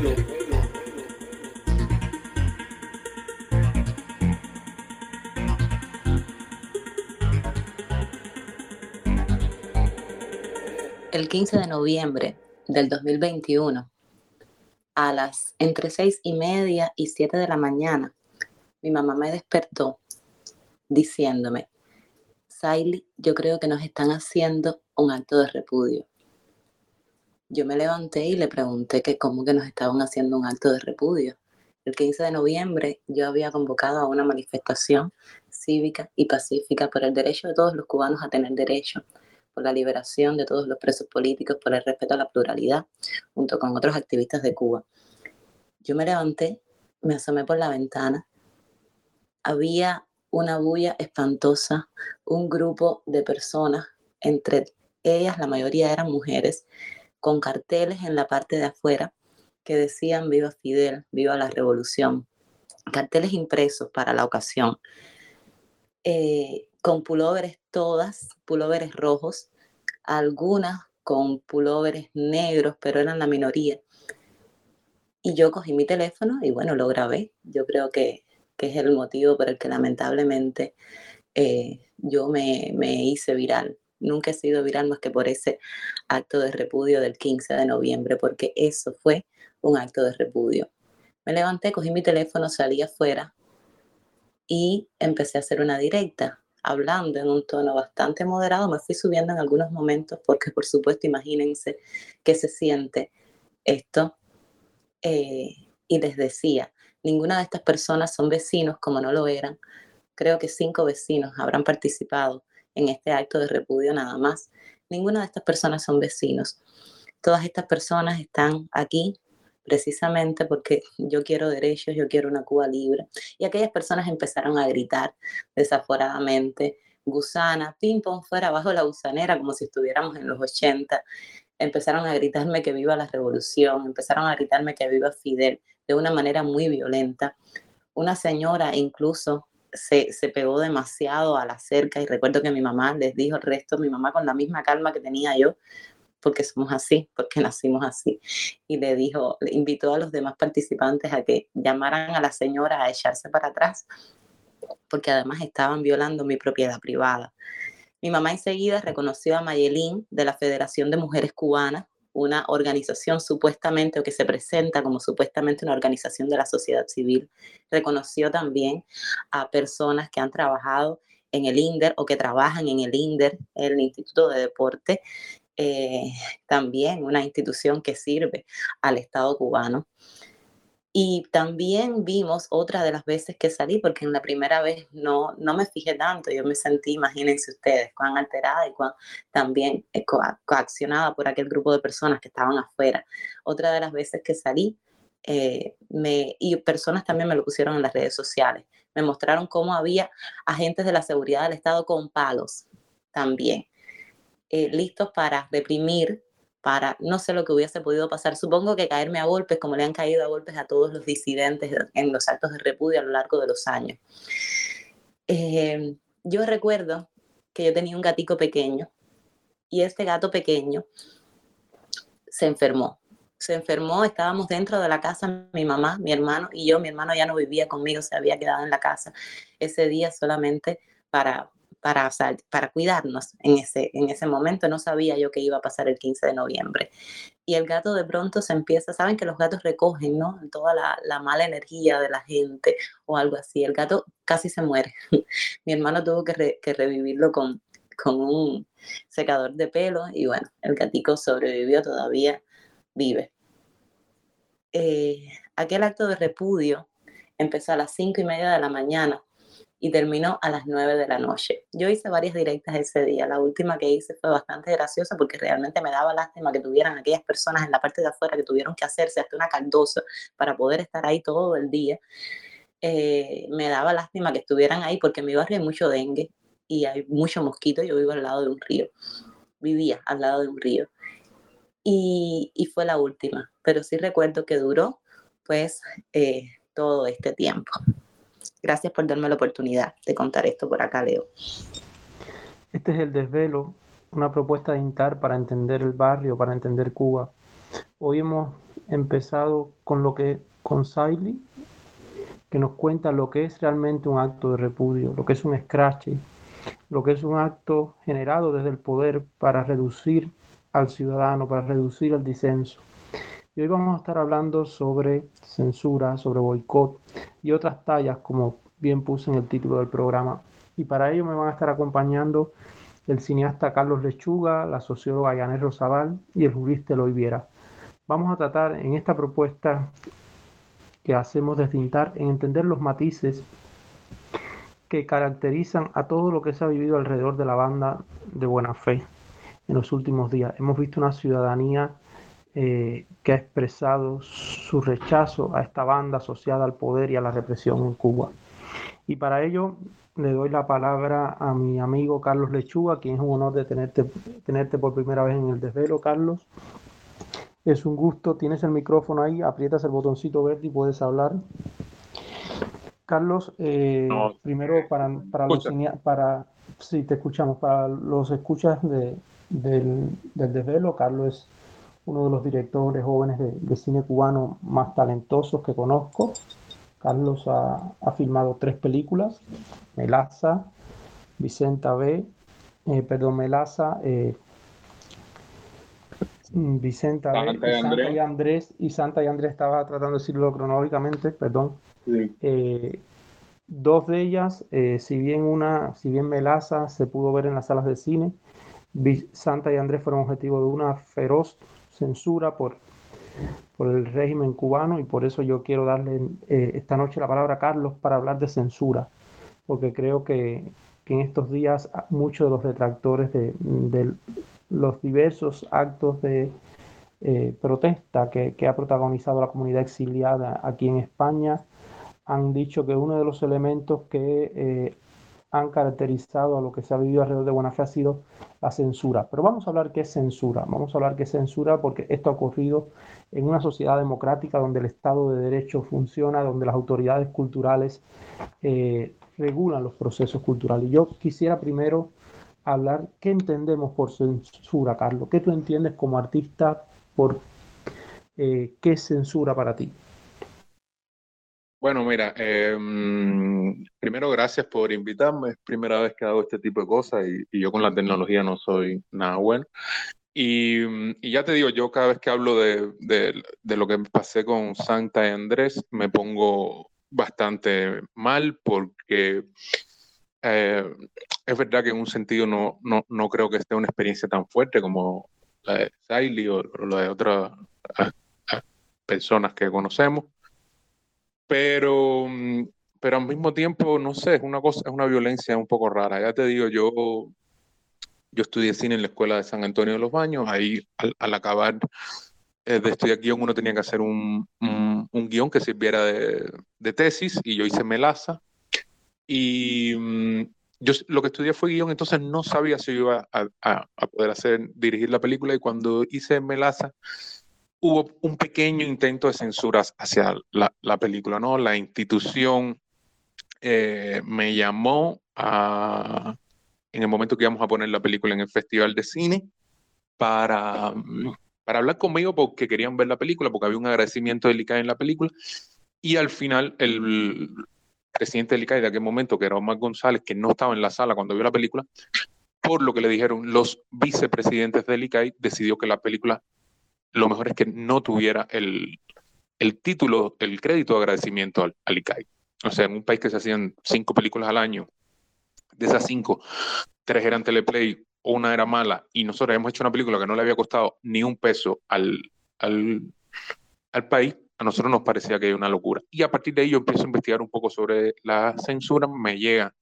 El 15 de noviembre del 2021, a las entre seis y media y siete de la mañana, mi mamá me despertó diciéndome, Saily, yo creo que nos están haciendo un acto de repudio. Yo me levanté y le pregunté que cómo que nos estaban haciendo un acto de repudio. El 15 de noviembre yo había convocado a una manifestación cívica y pacífica por el derecho de todos los cubanos a tener derecho por la liberación de todos los presos políticos, por el respeto a la pluralidad, junto con otros activistas de Cuba. Yo me levanté, me asomé por la ventana. Había una bulla espantosa, un grupo de personas, entre ellas la mayoría eran mujeres, con carteles en la parte de afuera que decían viva Fidel, viva la revolución, carteles impresos para la ocasión. Eh, con pulóveres todas, pulóveres rojos, algunas con pulóveres negros, pero eran la minoría. Y yo cogí mi teléfono y bueno, lo grabé. Yo creo que, es el motivo por el que lamentablemente eh, yo me, me hice viral. Nunca he sido viral más que por ese acto de repudio del 15 de noviembre, porque eso fue un acto de repudio. Me levanté, cogí mi teléfono, salí afuera y empecé a hacer una directa hablando en un tono bastante moderado, me fui subiendo en algunos momentos porque por supuesto imagínense que se siente esto. Eh, y les decía, ninguna de estas personas son vecinos como no lo eran. Creo que cinco vecinos habrán participado en este acto de repudio nada más. Ninguna de estas personas son vecinos. Todas estas personas están aquí precisamente porque yo quiero derechos, yo quiero una Cuba libre. Y aquellas personas empezaron a gritar desaforadamente, gusana, ping pong fuera bajo la gusanera, como si estuviéramos en los 80. Empezaron a gritarme que viva la revolución, empezaron a gritarme que viva Fidel de una manera muy violenta. Una señora incluso se, pegó demasiado a la cerca y recuerdo que mi mamá les dijo el resto, mi mamá con la misma calma que tenía yo, porque somos así, porque nacimos así. Y le dijo, le invitó a los demás participantes a que llamaran a la señora a echarse para atrás, porque además estaban violando mi propiedad privada. Mi mamá enseguida reconoció a Mayelín de la Federación de Mujeres Cubanas, una organización supuestamente o que se presenta como supuestamente una organización de la sociedad civil. Reconoció también a personas que han trabajado en el INDER o que trabajan en el INDER, el Instituto de Deporte, eh, también una institución que sirve al Estado cubano. Y también vimos otra de las veces que salí, porque en la primera vez no, no me fijé tanto, yo me sentí, imagínense ustedes, cuán alterada y cuán también eh, coaccionada por aquel grupo de personas que estaban afuera. Otra de las veces que salí, eh, me, y personas también me lo pusieron en las redes sociales, me mostraron cómo había agentes de la seguridad del Estado con palos también. Eh, listos para reprimir, para no sé lo que hubiese podido pasar. Supongo que caerme a golpes, como le han caído a golpes a todos los disidentes en los actos de repudio a lo largo de los años. Eh, yo recuerdo que yo tenía un gatico pequeño y este gato pequeño se enfermó. Se enfermó, estábamos dentro de la casa, mi mamá, mi hermano y yo. Mi hermano ya no vivía conmigo, se había quedado en la casa ese día solamente para, para, para cuidarnos en ese, en ese momento. No sabía yo que iba a pasar el 15 de noviembre. Y el gato de pronto se empieza, saben que los gatos recogen, ¿no? Toda la, la mala energía de la gente o algo así. El gato casi se muere. Mi hermano tuvo que, que revivirlo con, con un secador de pelo y bueno, el gatico sobrevivió, todavía vive. Eh, aquel acto de repudio empezó a las cinco y media de la mañana y terminó a las 9 de la noche. Yo hice varias directas ese día. La última que hice fue bastante graciosa porque realmente me daba lástima que tuvieran aquellas personas en la parte de afuera que tuvieron que hacerse hasta una caldosa para poder estar ahí todo el día. Eh, me daba lástima que estuvieran ahí porque en mi barrio hay mucho dengue y hay mucho mosquito. Yo vivo al lado de un río. Vivía al lado de un río. Y, y fue la última. Pero sí recuerdo que duró pues eh, todo este tiempo. Gracias por darme la oportunidad de contar esto por acá, Leo. Este es el desvelo, una propuesta de INTAR para entender el barrio, para entender Cuba. Hoy hemos empezado con lo que con Siley, que nos cuenta lo que es realmente un acto de repudio, lo que es un scratch, lo que es un acto generado desde el poder para reducir al ciudadano, para reducir el disenso. Y hoy vamos a estar hablando sobre censura, sobre boicot y otras tallas, como bien puse en el título del programa. Y para ello me van a estar acompañando el cineasta Carlos Lechuga, la socióloga Yanet Rosabal y el jurista Eloy Viera. Vamos a tratar en esta propuesta que hacemos de cintar en entender los matices que caracterizan a todo lo que se ha vivido alrededor de la banda de buena fe en los últimos días. Hemos visto una ciudadanía eh, que ha expresado su rechazo a esta banda asociada al poder y a la represión en Cuba. Y para ello le doy la palabra a mi amigo Carlos Lechuga, quien es un honor de tenerte, tenerte por primera vez en el desvelo, Carlos. Es un gusto, tienes el micrófono ahí, aprietas el botoncito verde y puedes hablar. Carlos, eh, primero para, para los para sí, te escuchamos, para los escuchas de, del, del desvelo, Carlos es uno de los directores jóvenes de, cine cubano más talentosos que conozco. Carlos ha, ha filmado tres películas, Melaza, Vicenta B, eh, perdón, Melaza, eh, Vicenta B, y Santa y Andrés, y Santa y Andrés estaba tratando de decirlo cronológicamente, perdón. Eh, dos de ellas, si bien una, si bien Melaza se pudo ver en las salas de cine, Santa y Andrés fueron objetivo de una feroz censura por, por el régimen cubano y por eso yo quiero darle eh, esta noche la palabra a Carlos para hablar de censura, porque creo que, que en estos días muchos de los detractores de, los diversos actos de eh, protesta que, que, ha protagonizado la comunidad exiliada aquí en España han dicho que uno de los elementos que eh, han caracterizado a lo que se ha vivido alrededor de Buena Fe ha sido la censura. Pero vamos a hablar qué es censura. Vamos a hablar qué es censura porque esto ha ocurrido en una sociedad democrática donde el Estado de Derecho funciona, donde las autoridades culturales eh, regulan los procesos culturales. Y yo quisiera primero hablar qué entendemos por censura, Carlos. ¿Qué tú entiendes como artista por eh, qué censura para ti? Bueno, mira, em, primero gracias por invitarme. Es primera vez que hago este tipo de cosas y, yo con la tecnología no soy nada bueno. Y, ya te digo, yo cada vez que hablo de, de, lo que pasé con Santa y Andrés, me pongo bastante mal porque eh, es verdad que en un sentido no, no, no, creo que esté una experiencia tan fuerte como la de Siley o, o la de otras personas que conocemos pero, mm, pero al mismo tiempo, no sé, es una cosa, es una violencia un poco rara. Ya te digo, yo, yo estudié cine en la escuela de San Antonio de los Baños, ahí al, acabar eh, de estudiar guion uno tenía que hacer un, un, guion que sirviera de, de, tesis y yo hice Melaza y mm, yo lo que estudié fue guion, entonces no sabía si iba a, a, a poder hacer, dirigir la película y cuando hice Melaza hubo un pequeño intento de censura hacia la, película, ¿no? La institución eh, me llamó a, en el momento que íbamos a poner la película en el Festival de Cine para, para hablar conmigo porque querían ver la película, porque había un agradecimiento de ICAI en la película. Y al final, el presidente del ICAI de aquel momento, que era Omar González, que no estaba en la sala cuando vio la película, por lo que le dijeron los vicepresidentes del ICAI, decidió que la película lo mejor es que no tuviera el, título, el crédito de agradecimiento al, ICAI. O sea, en un país que se hacían cinco películas al año, de esas cinco, tres eran teleplay, una era mala, y nosotros hemos hecho una película que no le había costado ni un peso al, al, al país, a nosotros nos parecía que era una locura. Y a partir de ahí yo empiezo a investigar un poco sobre la censura, me llega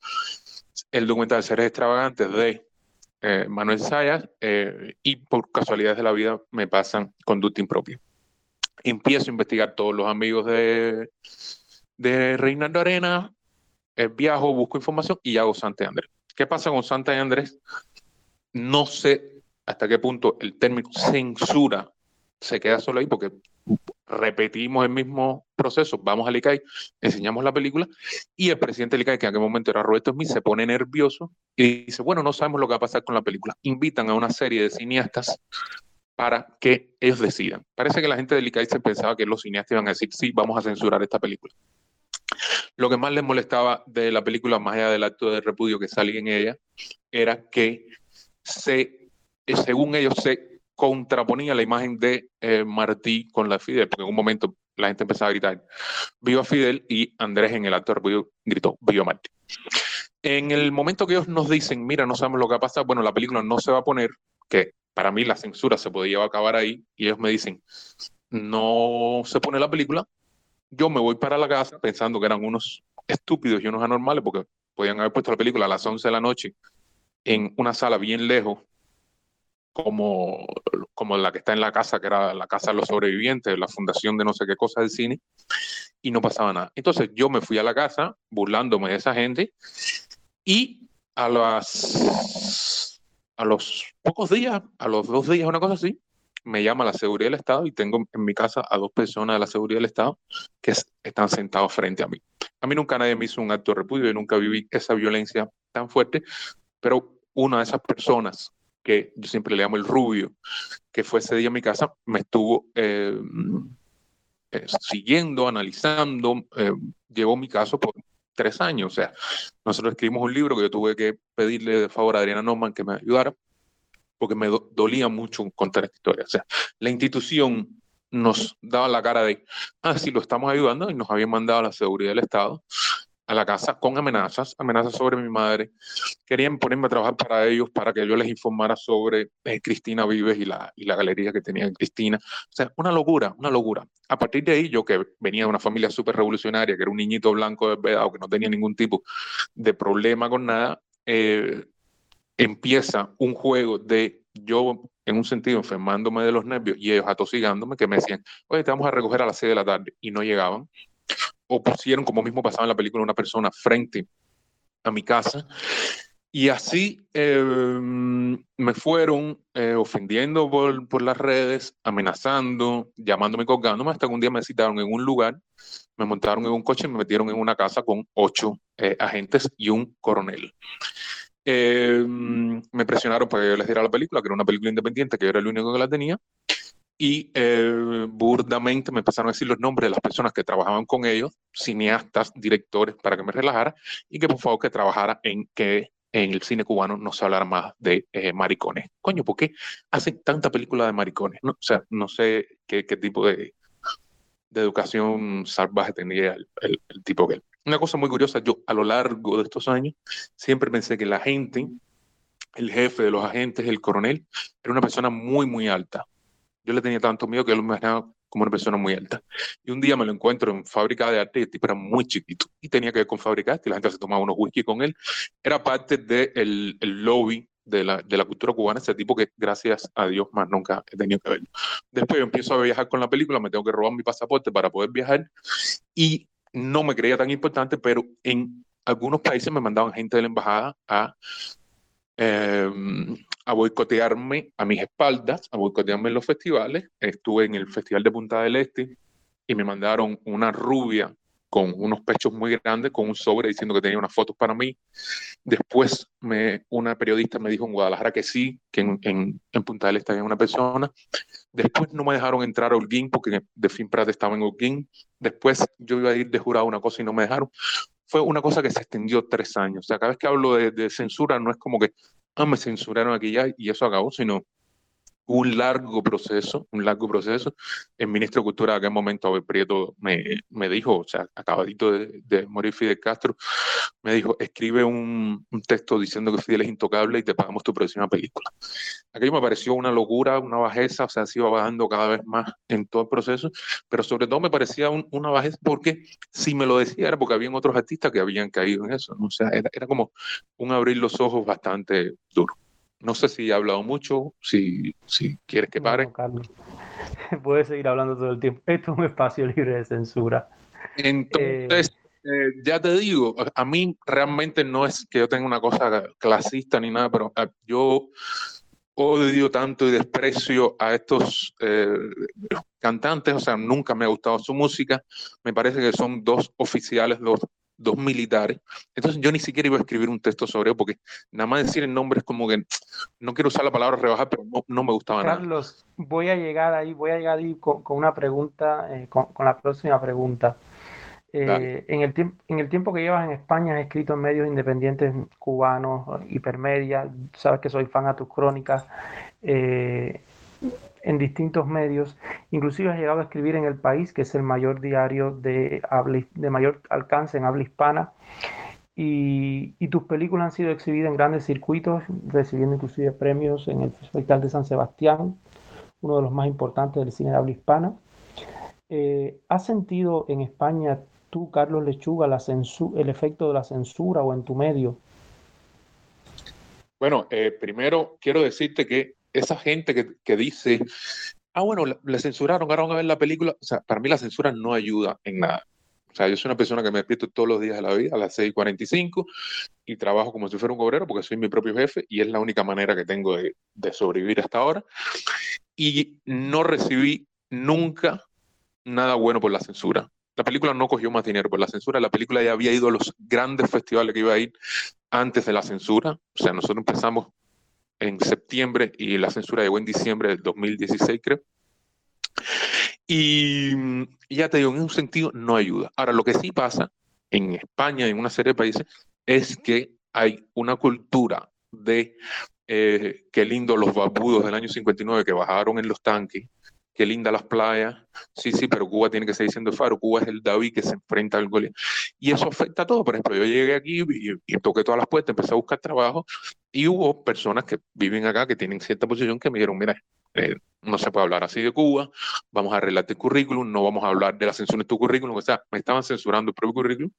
el documental Seres Extravagantes de eh, Manuel Sayas eh, y por casualidades de la vida me pasan conducta impropia. Empiezo a investigar todos los amigos de, de Reinaldo Arena, eh, viajo, busco información y hago Santa Andrés. ¿Qué pasa con Santa Andrés? No sé hasta qué punto el término censura se queda solo ahí porque repetimos el mismo proceso, vamos al ICAI, enseñamos la película y el presidente del ICAI, que en aquel momento era Roberto Smith, se pone nervioso y dice, bueno, no sabemos lo que va a pasar con la película. Invitan a una serie de cineastas para que ellos decidan. Parece que la gente de se pensaba que los cineastas iban a decir, sí, vamos a censurar esta película. Lo que más les molestaba de la película, más allá del acto de repudio que salía en ella, era que se, eh, según ellos se contraponía la imagen de eh, Martí con la Fidel, porque en un momento la gente empezaba a gritar, viva Fidel, y Andrés en el acto gritó, viva Martí. En el momento que ellos nos dicen, mira, no sabemos lo que ha pasado, bueno, la película no se va a poner, que para mí la censura se podía acabar ahí, y ellos me dicen, no se pone la película, yo me voy para la casa pensando que eran unos estúpidos y unos anormales, porque podían haber puesto la película a las 11 de la noche en una sala bien lejos, como, como la que está en la casa, que era la casa de los sobrevivientes, la fundación de no sé qué cosa del cine, y no pasaba nada. Entonces yo me fui a la casa burlándome de esa gente y a las a los pocos días, a los dos días, una cosa así, me llama la seguridad del Estado y tengo en mi casa a dos personas de la seguridad del Estado que están sentados frente a mí. A mí nunca nadie me hizo un acto de repudio y nunca viví esa violencia tan fuerte, pero una de esas personas que yo siempre le llamo el rubio, que fue ese día en mi casa, me estuvo eh, eh, siguiendo, analizando, eh, llevó mi caso por tres años. O sea, nosotros escribimos un libro que yo tuve que pedirle de favor a Adriana Norman que me ayudara, porque me dolía mucho contar esta historia. O sea, la institución nos daba la cara de, ah, sí, lo estamos ayudando y nos habían mandado a la seguridad del Estado a la casa con amenazas, amenazas sobre mi madre. Querían ponerme a trabajar para ellos, para que yo les informara sobre eh, Cristina Vives y la, y la galería que tenía Cristina. O sea, una locura, una locura. A partir de ahí, yo que venía de una familia súper revolucionaria, que era un niñito blanco desvedado, que no tenía ningún tipo de problema con nada, eh, empieza un juego de yo, en un sentido, enfermándome de los nervios y ellos atosigándome, que me decían, oye, te vamos a recoger a las 6 de la tarde, y no llegaban o pusieron, como mismo pasaba en la película, una persona frente a mi casa. Y así em, me fueron eh, ofendiendo por, por, las redes, amenazando, llamándome, colgándome, hasta que un día me citaron en un lugar, me montaron en un coche y me metieron en una casa con ocho eh, agentes y un coronel. Em, me presionaron para que yo les diera la película, que era una película independiente, que yo era el único que la tenía y eh, burdamente me empezaron a decir los nombres de las personas que trabajaban con ellos, cineastas, directores, para que me relajara y que por favor que trabajara en que en el cine cubano no se hablara más de eh, maricones. Coño, ¿por qué hacen tanta película de maricones? O sea, no sé qué, tipo de, de, educación salvaje tenía el, el, tipo que. Una cosa muy curiosa, yo a lo largo de estos años siempre pensé que la gente, el jefe de los agentes, el coronel, era una persona muy, muy alta yo le tenía tanto miedo que lo imaginaba como una persona muy alta. Y un día me lo encuentro en fábrica de arte y el tipo era muy chiquito y tenía que ver con fábrica de arte la gente se tomaba unos whisky con él. Era parte del el lobby de la, de la, cultura cubana, ese tipo que gracias a Dios más nunca he tenido que verlo. Después yo empiezo a viajar con la película, me tengo que robar mi pasaporte para poder viajar y no me creía tan importante, pero en algunos países me mandaban gente de la embajada a eh, a boicotearme a mis espaldas, a boicotearme en los festivales. Estuve en el Festival de Punta del Este y me mandaron una rubia con unos pechos muy grandes, con un sobre diciendo que tenía unas fotos para mí. Después me, una periodista me dijo en Guadalajara que sí, que en, en, Punta del Este había una persona. Después no me dejaron entrar a Holguín porque de fin Prat estaba en Holguín. Después yo iba a ir de jurado una cosa y no me dejaron. Fue una cosa que se extendió tres años. O sea, cada vez que hablo de, censura no es como que ah, me censuraron aquí ya y eso acabó, sino un largo proceso, un largo proceso. El ministro de Cultura en aquel momento, Abel Prieto, me, me dijo, o sea, acabadito de, de, morir Fidel Castro, me dijo, escribe un, un, texto diciendo que Fidel es intocable y te pagamos tu próxima película. Aquello me pareció una locura, una bajeza, o sea, se iba bajando cada vez más en todo el proceso, pero sobre todo me parecía un, una bajeza porque si me lo decía era porque habían otros artistas que habían caído en eso, ¿no? o sea, era, era como un abrir los ojos bastante duro. No sé si he hablado mucho, si, si quieres que pare. Puedes seguir hablando todo el tiempo. Esto es un espacio libre de censura. Entonces, eh, eh, ya te digo, a mí realmente no es que yo tenga una cosa clasista ni nada, pero eh, yo odio tanto y desprecio a estos cantantes, o sea, nunca me ha gustado su música. Me parece que son dos oficiales, dos dos militares. Entonces yo ni siquiera iba a escribir un texto sobre eso porque nada más decir el nombre es como que no quiero usar la palabra rebajar, pero no, me gustaba nada. Carlos, voy a llegar ahí, voy a llegar ahí con, una pregunta, eh, con, la próxima pregunta. Eh, en, el en el tiempo que llevas en España has escrito en medios independientes cubanos, hipermedia, sabes que soy fan a tus crónicas. Eh, en distintos medios, inclusive has llegado a escribir en El País, que es el mayor diario de, de mayor alcance en habla hispana, y, tus películas han sido exhibidas en grandes circuitos, recibiendo inclusive premios en el Festival de San Sebastián, uno de los más importantes del cine de habla hispana. Eh, ¿Has sentido en España tú, Carlos Lechuga, el efecto de la censura o en tu medio? Bueno, eh, primero quiero decirte que esa gente que, dice, ah, bueno, le, censuraron, ahora van a ver la película. O sea, para mí la censura no ayuda en nada. O sea, yo soy una persona que me despierto todos los días de la vida a las 6.45 y trabajo como si fuera un obrero porque soy mi propio jefe y es la única manera que tengo de, sobrevivir hasta ahora. Y no recibí nunca nada bueno por la censura. La película no cogió más dinero por la censura, la película ya había ido a los grandes festivales que iba a ir antes de la censura. O sea, nosotros empezamos en septiembre y la censura llegó en diciembre del 2016, creo. Y, ya te digo, en un sentido no ayuda. Ahora, lo que sí pasa en España y en una serie de países es que hay una cultura de eh, qué lindo los barbudos del año 59 que bajaron en los tanques, qué linda las playas. Sí, sí, pero Cuba tiene que seguir siendo faro. Cuba es el David que se enfrenta al Goliat. Y eso afecta a todo. Por ejemplo, yo llegué aquí y, y, toqué todas las puertas, empecé a buscar trabajo y hubo personas que viven acá, que tienen cierta posición, que me dijeron, mira, eh, no se puede hablar así de Cuba, vamos a arreglarte el currículum, no vamos a hablar de la censura de tu currículum, o sea, me estaban censurando el propio currículum.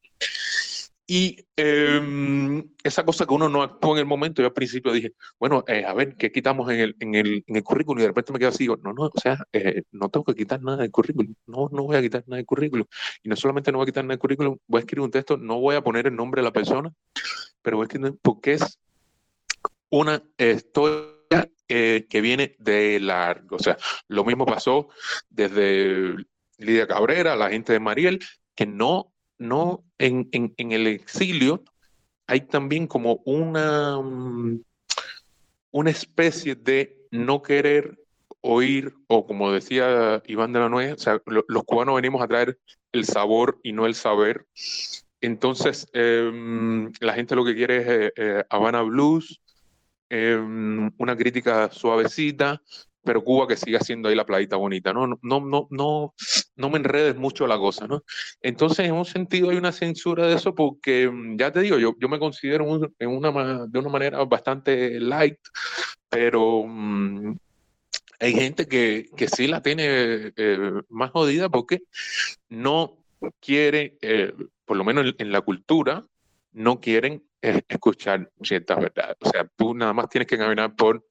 Y em, esa cosa que uno no actuó en el momento, yo al principio dije, bueno, eh, a ver, ¿qué quitamos en el, en, el, currículum? Y de repente me quedo así, digo, no, no, o sea, eh, no tengo que quitar nada del currículum, no, no voy a quitar nada del currículum. Y no solamente no voy a quitar nada del currículum, voy a escribir un texto, no voy a poner el nombre de la persona, pero voy a escribir porque es una historia que viene de largo. O sea, lo mismo pasó desde Lidia Cabrera, la gente de Mariel, que no, no en, en, el exilio hay también como una, una especie de no querer oír, o como decía Iván de la Nueva, o sea, los cubanos venimos a traer el sabor y no el saber. Entonces, em, la gente lo que quiere es eh, eh, Habana Blues, Em, una crítica suavecita, pero Cuba que siga siendo ahí la playita bonita, ¿no? No, no, no, no me enredes mucho la cosa, ¿no? Entonces, en un sentido hay una censura de eso porque, mm, ya te digo, yo, yo me considero en una, de una manera bastante light, pero mm, hay gente que, que, sí la tiene eh, más jodida porque no quiere, eh, por lo menos en la cultura, no quieren escuchar ciertas verdades. O sea, tú nada más tienes que caminar por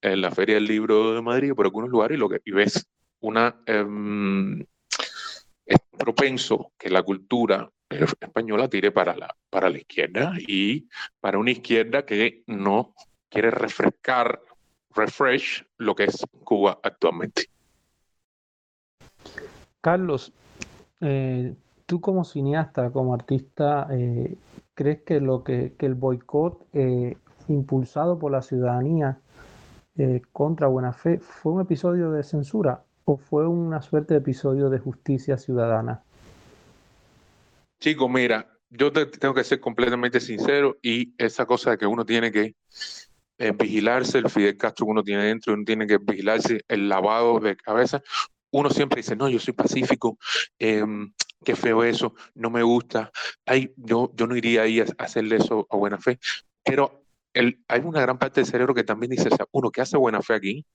eh, la Feria del Libro de Madrid por algunos lugares y, lo ves una... Em, es propenso que la cultura española tire para la, para la izquierda y para una izquierda que no quiere refrescar, refresh lo que es Cuba actualmente. Carlos, eh, tú como cineasta, como artista, eh, ¿crees que, lo que, el boicot eh, impulsado por la ciudadanía eh, contra Buena Fe fue un episodio de censura o fue una suerte de episodio de justicia ciudadana? Chico, mira, yo tengo que ser completamente sincero y esa cosa de que uno tiene que vigilarse el Fidel Castro que uno tiene dentro, uno tiene que vigilarse el lavado de cabeza. Uno siempre dice, no, yo soy pacífico, em, qué feo eso, no me gusta, Ay, yo, yo no iría ahí a, hacerle eso a buena fe, pero el, hay una gran parte del cerebro que también dice, uno, ¿qué hace buena fe aquí?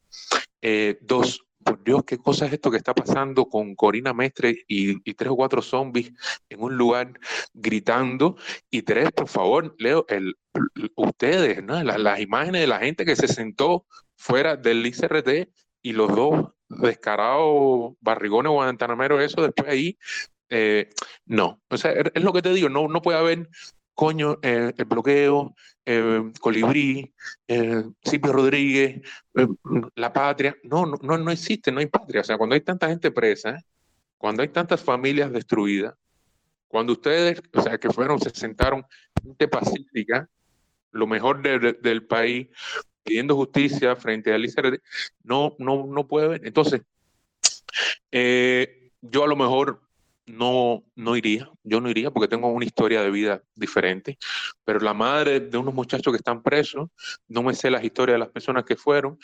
Eh, dos, por Dios, ¿qué cosa es esto que está pasando con Corina Mestre y, tres o cuatro zombies en un lugar gritando? Y tres, por favor, Leo, el, ustedes, ¿no? las, las imágenes de la gente que se sentó fuera del ICRT y los dos descarados barrigones guantanameros, eso después ahí eh, no, o sea, es lo que te digo, no, no puede haber, coño, eh, el bloqueo, eh, Colibrí, Silvio Rodríguez, la patria. No, no, no existe, no hay patria. O sea, cuando hay tanta gente presa, cuando hay tantas familias destruidas, Cuando ustedes, o sea, que fueron, se sentaron gente pacífica, lo mejor del país, pidiendo justicia frente a Elizabeth, no, no, no puede ver. Entonces, eh, yo a lo mejor no, no iría, yo no iría porque tengo una historia de vida diferente, pero la madre de unos muchachos que están presos, no me sé las historias de las personas que fueron,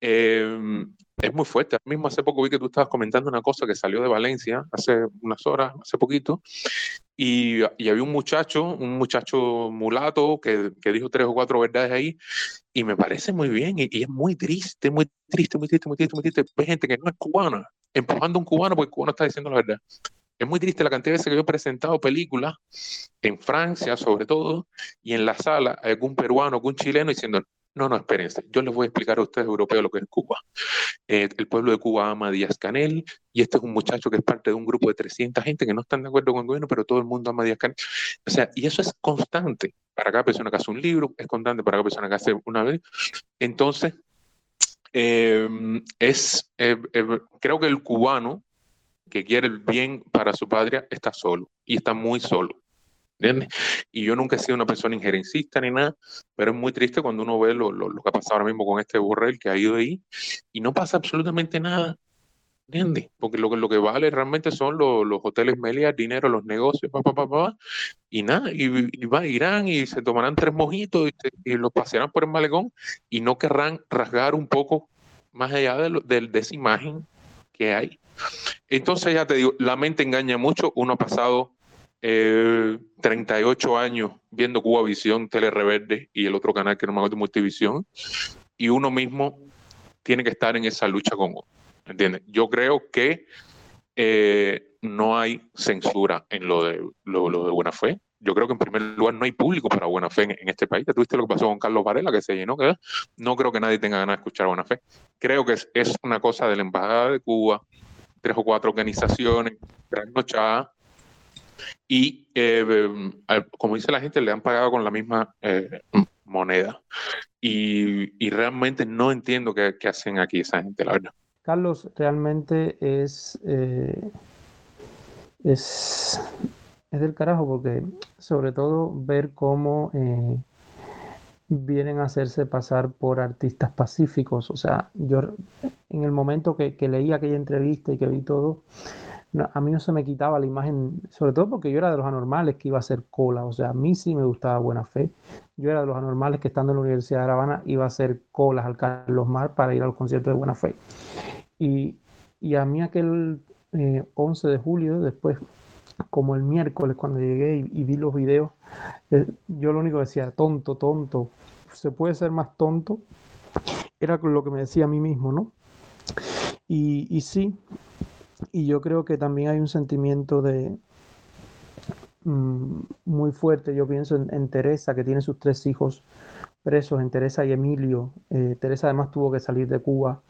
eh, es muy fuerte. Mismo hace poco vi que tú estabas comentando una cosa que salió de Valencia hace unas horas, hace poquito, y, había un muchacho, un muchacho mulato que, dijo tres o cuatro verdades ahí, y me parece muy bien, y, es muy triste, muy triste, muy triste, muy triste, muy triste. Hay gente que no es cubana, empujando a un cubano porque el cubano está diciendo la verdad. Es muy triste la cantidad de veces que yo he presentado películas en Francia, sobre todo, y en la sala, algún peruano, algún chileno diciendo, no, no, espérense. Yo les voy a explicar a ustedes, europeos, lo que es Cuba. Eh, el pueblo de Cuba ama a Díaz Canel y este es un muchacho que es parte de un grupo de 300 gente que no están de acuerdo con el gobierno, pero todo el mundo ama a Díaz Canel. O sea, y eso es constante para cada persona que hace un libro, es constante para cada persona que hace una vez. Entonces, eh, es, eh, creo que el cubano que quiere el bien para su patria está solo y está muy solo. ¿Entiendes? Y yo nunca he sido una persona injerencista ni nada, pero es muy triste cuando uno ve lo, lo, que ha pasado ahora mismo con este Borrell que ha ido ahí y no pasa absolutamente nada. ¿Entiendes? Porque lo, lo que vale realmente son los, los hoteles Meliá, dinero, los negocios, pa, pa, pa, pa, y nada, y, va, irán y se tomarán tres mojitos y, los pasearán por el malecón y no querrán rasgar un poco más allá de, de, de esa imagen que hay. Entonces ya te digo, la mente engaña mucho, uno ha pasado 38 eh, años viendo Cuba Visión, Tele Reverde y el otro canal que no me acuerdo, Multivisión, y uno mismo tiene que estar en esa lucha con uno. ¿Entiendes? Yo creo que eh, no hay censura en lo de, lo, de buena fe. Yo creo que en primer lugar no hay público para buena fe en, este país. ¿Tuviste lo que pasó con Carlos Varela, que se llenó? Que no creo que nadie tenga ganas de escuchar buena fe. Creo que es, una cosa de la Embajada de Cuba, tres o cuatro organizaciones, trasnochadas, y eh, como dice la gente, le han pagado con la misma eh, moneda. Y, realmente no entiendo qué, hacen aquí esa gente, la verdad. Carlos, realmente es, eh, es, es del carajo porque sobre todo ver cómo vienen a hacerse pasar por artistas pacíficos. O sea, yo en el momento que, leí aquella entrevista y que vi todo, a mí no se me quitaba la imagen, sobre todo porque yo era de los anormales que iba a hacer cola, o sea, a mí sí me gustaba Buena Fe. Yo era de los anormales que estando en la Universidad de La Habana iba a hacer colas al Carlos Mar para ir a los conciertos de Buena Fe. Y, a mí aquel 11 eh, de julio, después, como el miércoles cuando llegué y, vi los videos, eh, yo lo único que decía, tonto, tonto, se puede ser más tonto, era lo que me decía a mí mismo, ¿no? Y, y sí, y yo creo que también hay un sentimiento de mm, muy fuerte. Yo pienso en, Teresa, que tiene sus tres hijos presos, en Teresa y Emilio. Eh, Teresa además tuvo que salir de Cuba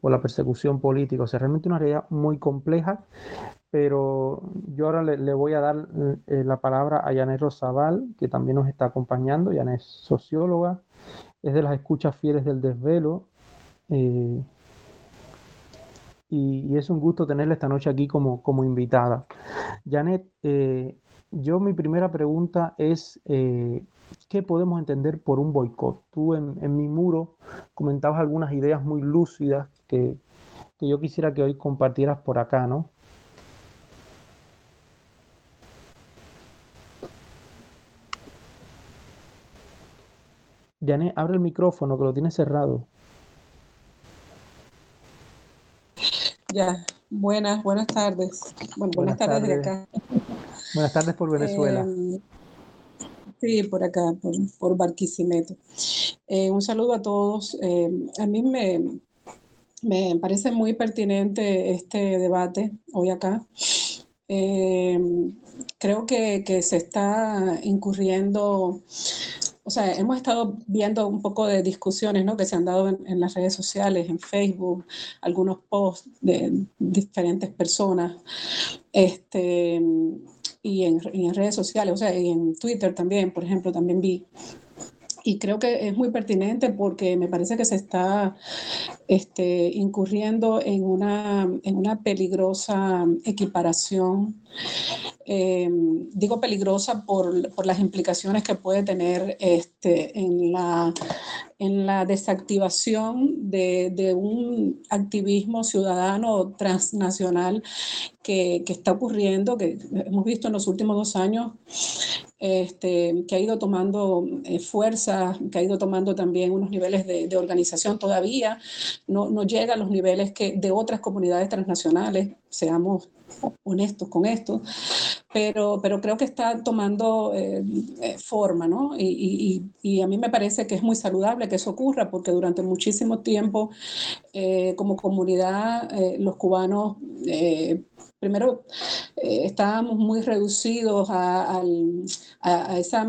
por la persecución política. O sea, realmente una realidad muy compleja. Pero yo ahora le, voy a dar eh, la palabra a Yanet Rosabal, que también nos está acompañando. Yanet es socióloga, es de las escuchas fieles del desvelo. Eh, y, es un gusto tenerla esta noche aquí como, como invitada. Janet, eh, yo mi primera pregunta es, ¿qué podemos entender por un boicot? Tú en, en, mi muro comentabas algunas ideas muy lúcidas que, que yo quisiera que hoy compartieras por acá, ¿no? Janet, abre el micrófono que lo tienes cerrado. Ya, buenas, buenas tardes. Bueno, buenas, tardes, de acá. Buenas tardes por Venezuela. Em, sí, por acá, por, Barquisimeto. Eh, un saludo a todos. Em, a mí me, me parece muy pertinente este debate hoy acá. Creo que, que, se está incurriendo o sea, hemos estado viendo un poco de discusiones ¿no? que se han dado en, las redes sociales, en Facebook, algunos posts de diferentes personas, este, y en, en redes sociales, o sea, y en Twitter también, por ejemplo, también vi y creo que es muy pertinente porque me parece que se está este, incurriendo en una, en una peligrosa equiparación eh, digo peligrosa por, por, las implicaciones que puede tener este, en, la, en la desactivación de, de un activismo ciudadano transnacional que, que, está ocurriendo, que hemos visto en los últimos dos años, este, que ha ido tomando eh, fuerza, que ha ido tomando también unos niveles de, organización todavía, no, llega a los niveles de otras comunidades transnacionales, seamos honestos con esto, pero, creo que está tomando eh, eh, forma, ¿no? Y, a mí me parece que es muy saludable que eso ocurra, porque durante muchísimo tiempo, eh, como comunidad, los cubanos, eh, primero, estábamos muy reducidos a, esa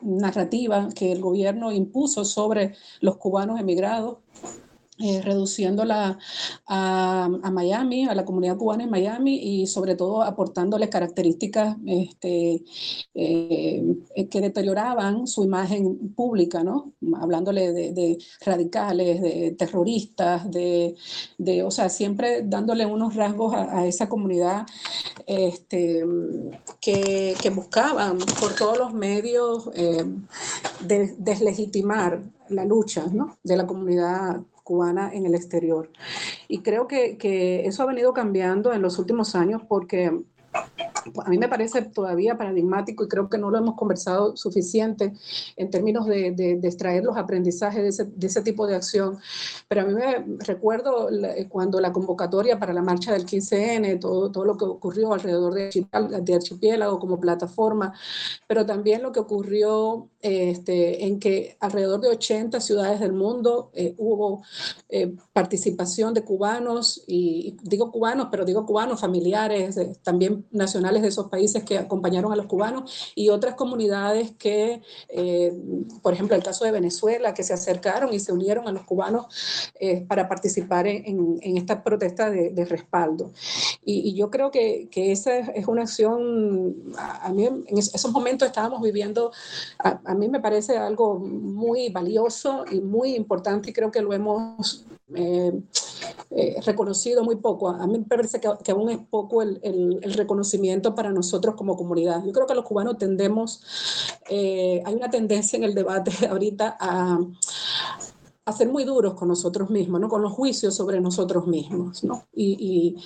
narrativa que el gobierno impuso sobre los cubanos emigrados eh, reduciéndola a, Miami, a la comunidad cubana en Miami y sobre todo aportándole características este, eh, que deterioraban su imagen pública, ¿no? Hablándole de, radicales, de terroristas, de, de, o sea, siempre dándole unos rasgos a, esa comunidad este, que, buscaban por todos los medios eh, de, deslegitimar la lucha ¿no? de la comunidad cubana en el exterior. Y creo que, que eso ha venido cambiando en los últimos años porque a mí me parece todavía paradigmático y creo que no lo hemos conversado suficiente en términos de, de, de extraer los aprendizajes de ese, de ese, tipo de acción. Pero a mí me recuerdo cuando la convocatoria para la marcha del 15N, todo, todo lo que ocurrió alrededor de, de Archipiélago como plataforma, pero también lo que ocurrió este, en que alrededor de 80 ciudades del mundo eh, hubo eh, participación de cubanos, y digo cubanos, pero digo cubanos familiares, eh, también nacionales de esos países que acompañaron a los cubanos y otras comunidades que, eh, por ejemplo, el caso de Venezuela, que se acercaron y se unieron a los cubanos eh, para participar en, esta protesta de, respaldo. Y, yo creo que, esa es una acción, a, mí en esos momentos estábamos viviendo, a, a mí me parece algo muy valioso y muy importante y creo que lo hemos eh, eh, reconocido muy poco. A mí me parece que, aún es poco el, reconocimiento para nosotros como comunidad. Yo creo que los cubanos tendemos, eh, hay una tendencia en el debate ahorita a, a ser muy duros con nosotros mismos, ¿no? con los juicios sobre nosotros mismos. ¿no? Y, y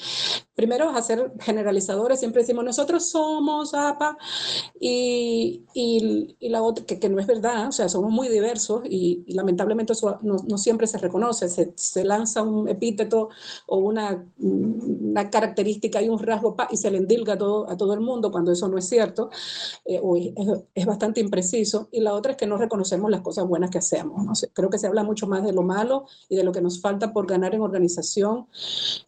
primero a ser generalizadores, siempre decimos nosotros somos APA y, y, y la otra, que, que, no es verdad, o sea, somos muy diversos y, y lamentablemente eso no, no, siempre se reconoce, se, se, lanza un epíteto o una, una característica y un rasgo y se le endilga a todo, a todo el mundo cuando eso no es cierto, eh, o es, es, bastante impreciso. Y la otra es que no reconocemos las cosas buenas que hacemos. ¿no? Creo que se habla mucho más de lo malo y de lo que nos falta por ganar en organización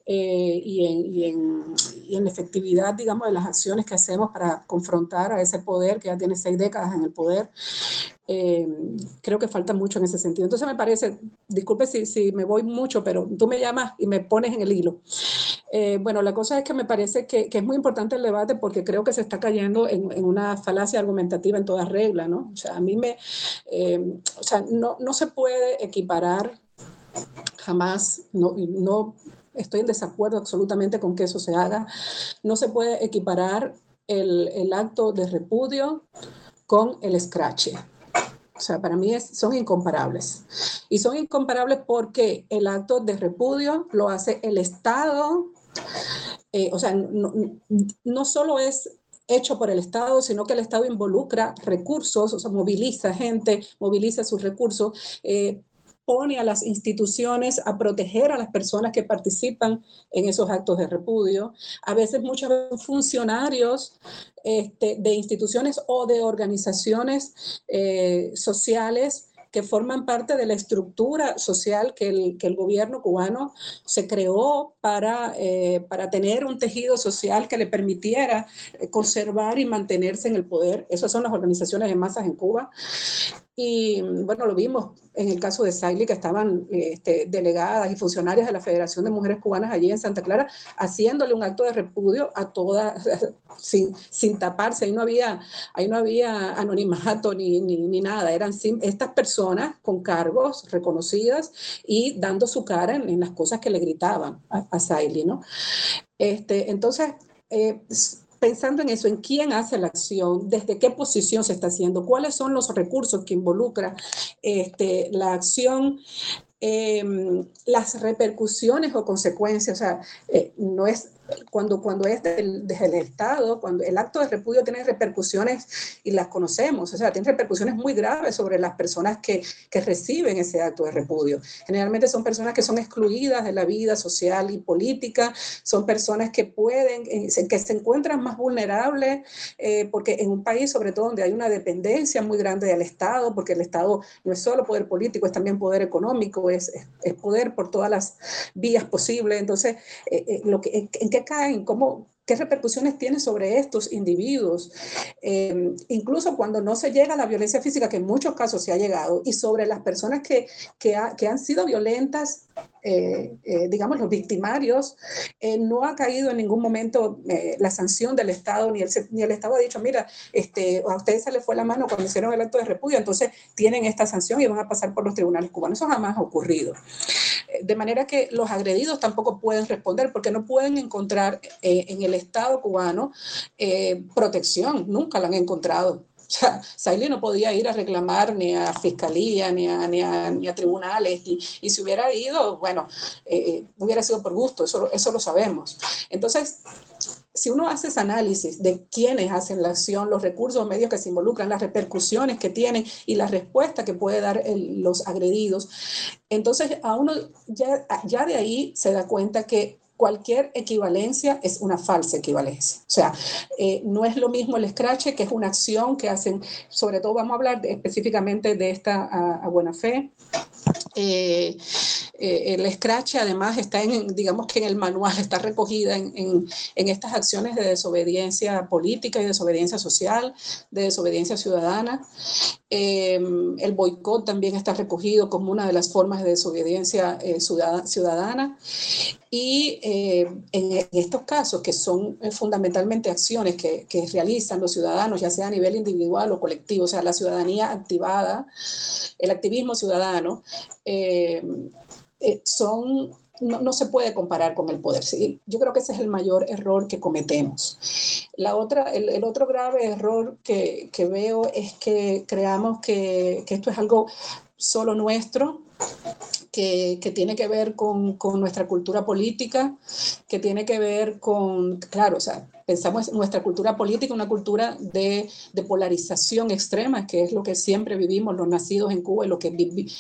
eh, y, en, y, en, efectividad, digamos, de las acciones que hacemos para confrontar a ese poder que ya tiene seis décadas en el poder. Eh, creo que falta mucho en ese sentido. Entonces me parece, disculpe si, si, me voy mucho, pero tú me llamas y me pones en el hilo. Eh, bueno, la cosa es que me parece que, que, es muy importante el debate porque creo que se está cayendo en, en una falacia argumentativa en toda regla, ¿no? O sea, a mí me, eh, o sea, no, no se puede equiparar jamás, no, no estoy en desacuerdo absolutamente con que eso se haga, no se puede equiparar el, el acto de repudio con el scratch. O sea, para mí es, son incomparables. Y son incomparables porque el acto de repudio lo hace el Estado. Eh, o sea, no, solo es hecho por el Estado, sino que el Estado involucra recursos, o sea, moviliza gente, moviliza sus recursos, eh, a las instituciones a proteger a las personas que participan en esos actos de repudio. A veces muchos funcionarios este, de instituciones o de organizaciones eh, sociales que forman parte de la estructura social que el, que el gobierno cubano se creó para, eh, para tener un tejido social que le permitiera eh, conservar y mantenerse en el poder. Esas son las organizaciones de masas en Cuba. Y bueno, lo vimos en el caso de Saili, que estaban este, delegadas y funcionarias de la Federación de Mujeres Cubanas allí en Santa Clara, haciéndole un acto de repudio a todas, sin, sin taparse. Ahí no había, ahí no había anonimato ni, ni, ni nada. Eran estas personas con cargos reconocidas y dando su cara en, en las cosas que le gritaban a, Saili, ¿no? Este, entonces, eh, pensando en eso, en quién hace la acción, desde qué posición se está haciendo, cuáles son los recursos que involucra este, la acción, em, las repercusiones o consecuencias, o sea, eh, no es cuando, cuando es desde el Estado, cuando el acto de repudio tiene repercusiones y las conocemos, o sea, tiene repercusiones muy graves sobre las personas que, que reciben ese acto de repudio. Generalmente son personas que son excluidas de la vida social y política, son personas que pueden, eh, que se encuentran más vulnerables, eh, porque en un país, sobre todo donde hay una dependencia muy grande del Estado, porque el Estado no es solo poder político, es también poder económico, es, es, poder por todas las vías posibles. Entonces, eh, lo que, ¿en qué caen, cómo, qué repercusiones tiene sobre estos individuos, eh, incluso cuando no se llega a la violencia física, que en muchos casos se ha llegado, y sobre las personas que, que, han sido violentas, eh, eh, digamos, los victimarios, no ha caído en ningún momento la sanción del Estado, ni el, ni el Estado ha dicho, mira, este, a ustedes se les fue la mano cuando hicieron el acto de repudio, entonces tienen esta sanción y van a pasar por los tribunales cubanos. Eso jamás ha ocurrido. De manera que los agredidos tampoco pueden responder porque no pueden encontrar en el Estado cubano eh, protección, nunca la han encontrado. O sea, no podía ir a reclamar ni a fiscalía, ni a, ni a, tribunales, y, y, si hubiera ido, bueno, eh, eh, hubiera sido por gusto, eso, eso lo sabemos. Entonces, si uno hace ese análisis de quiénes hacen la acción, los recursos medios que se involucran, las repercusiones que tienen y la respuesta que puede dar los agredidos, entonces a uno ya, ya de ahí se da cuenta que cualquier equivalencia es una falsa equivalencia. O sea, eh, no es lo mismo el scratch, que es una acción que hacen, sobre todo vamos a hablar específicamente de esta a, buena fe. Eh, eh, el scratch además está en, digamos que en el manual, está recogida en, en, en, estas acciones de desobediencia política y desobediencia social, de desobediencia ciudadana. el boicot también está recogido como una de las formas de desobediencia ciudadana. Y eh, en estos casos, que son eh, fundamentalmente acciones que, que, realizan los ciudadanos, ya sea a nivel individual o colectivo, o sea, la ciudadanía activada, el activismo ciudadano, eh, son no, no, se puede comparar con el poder. ¿sí? Yo creo que ese es el mayor error que cometemos. La otra, el, el otro grave error que, que, veo es que creamos que, que, esto es algo solo nuestro, que, tiene que ver con, con, nuestra cultura política, que tiene que ver con, claro, o sea, pensamos en nuestra cultura política, una cultura de, de, polarización extrema, que es lo que siempre vivimos los nacidos en Cuba y lo que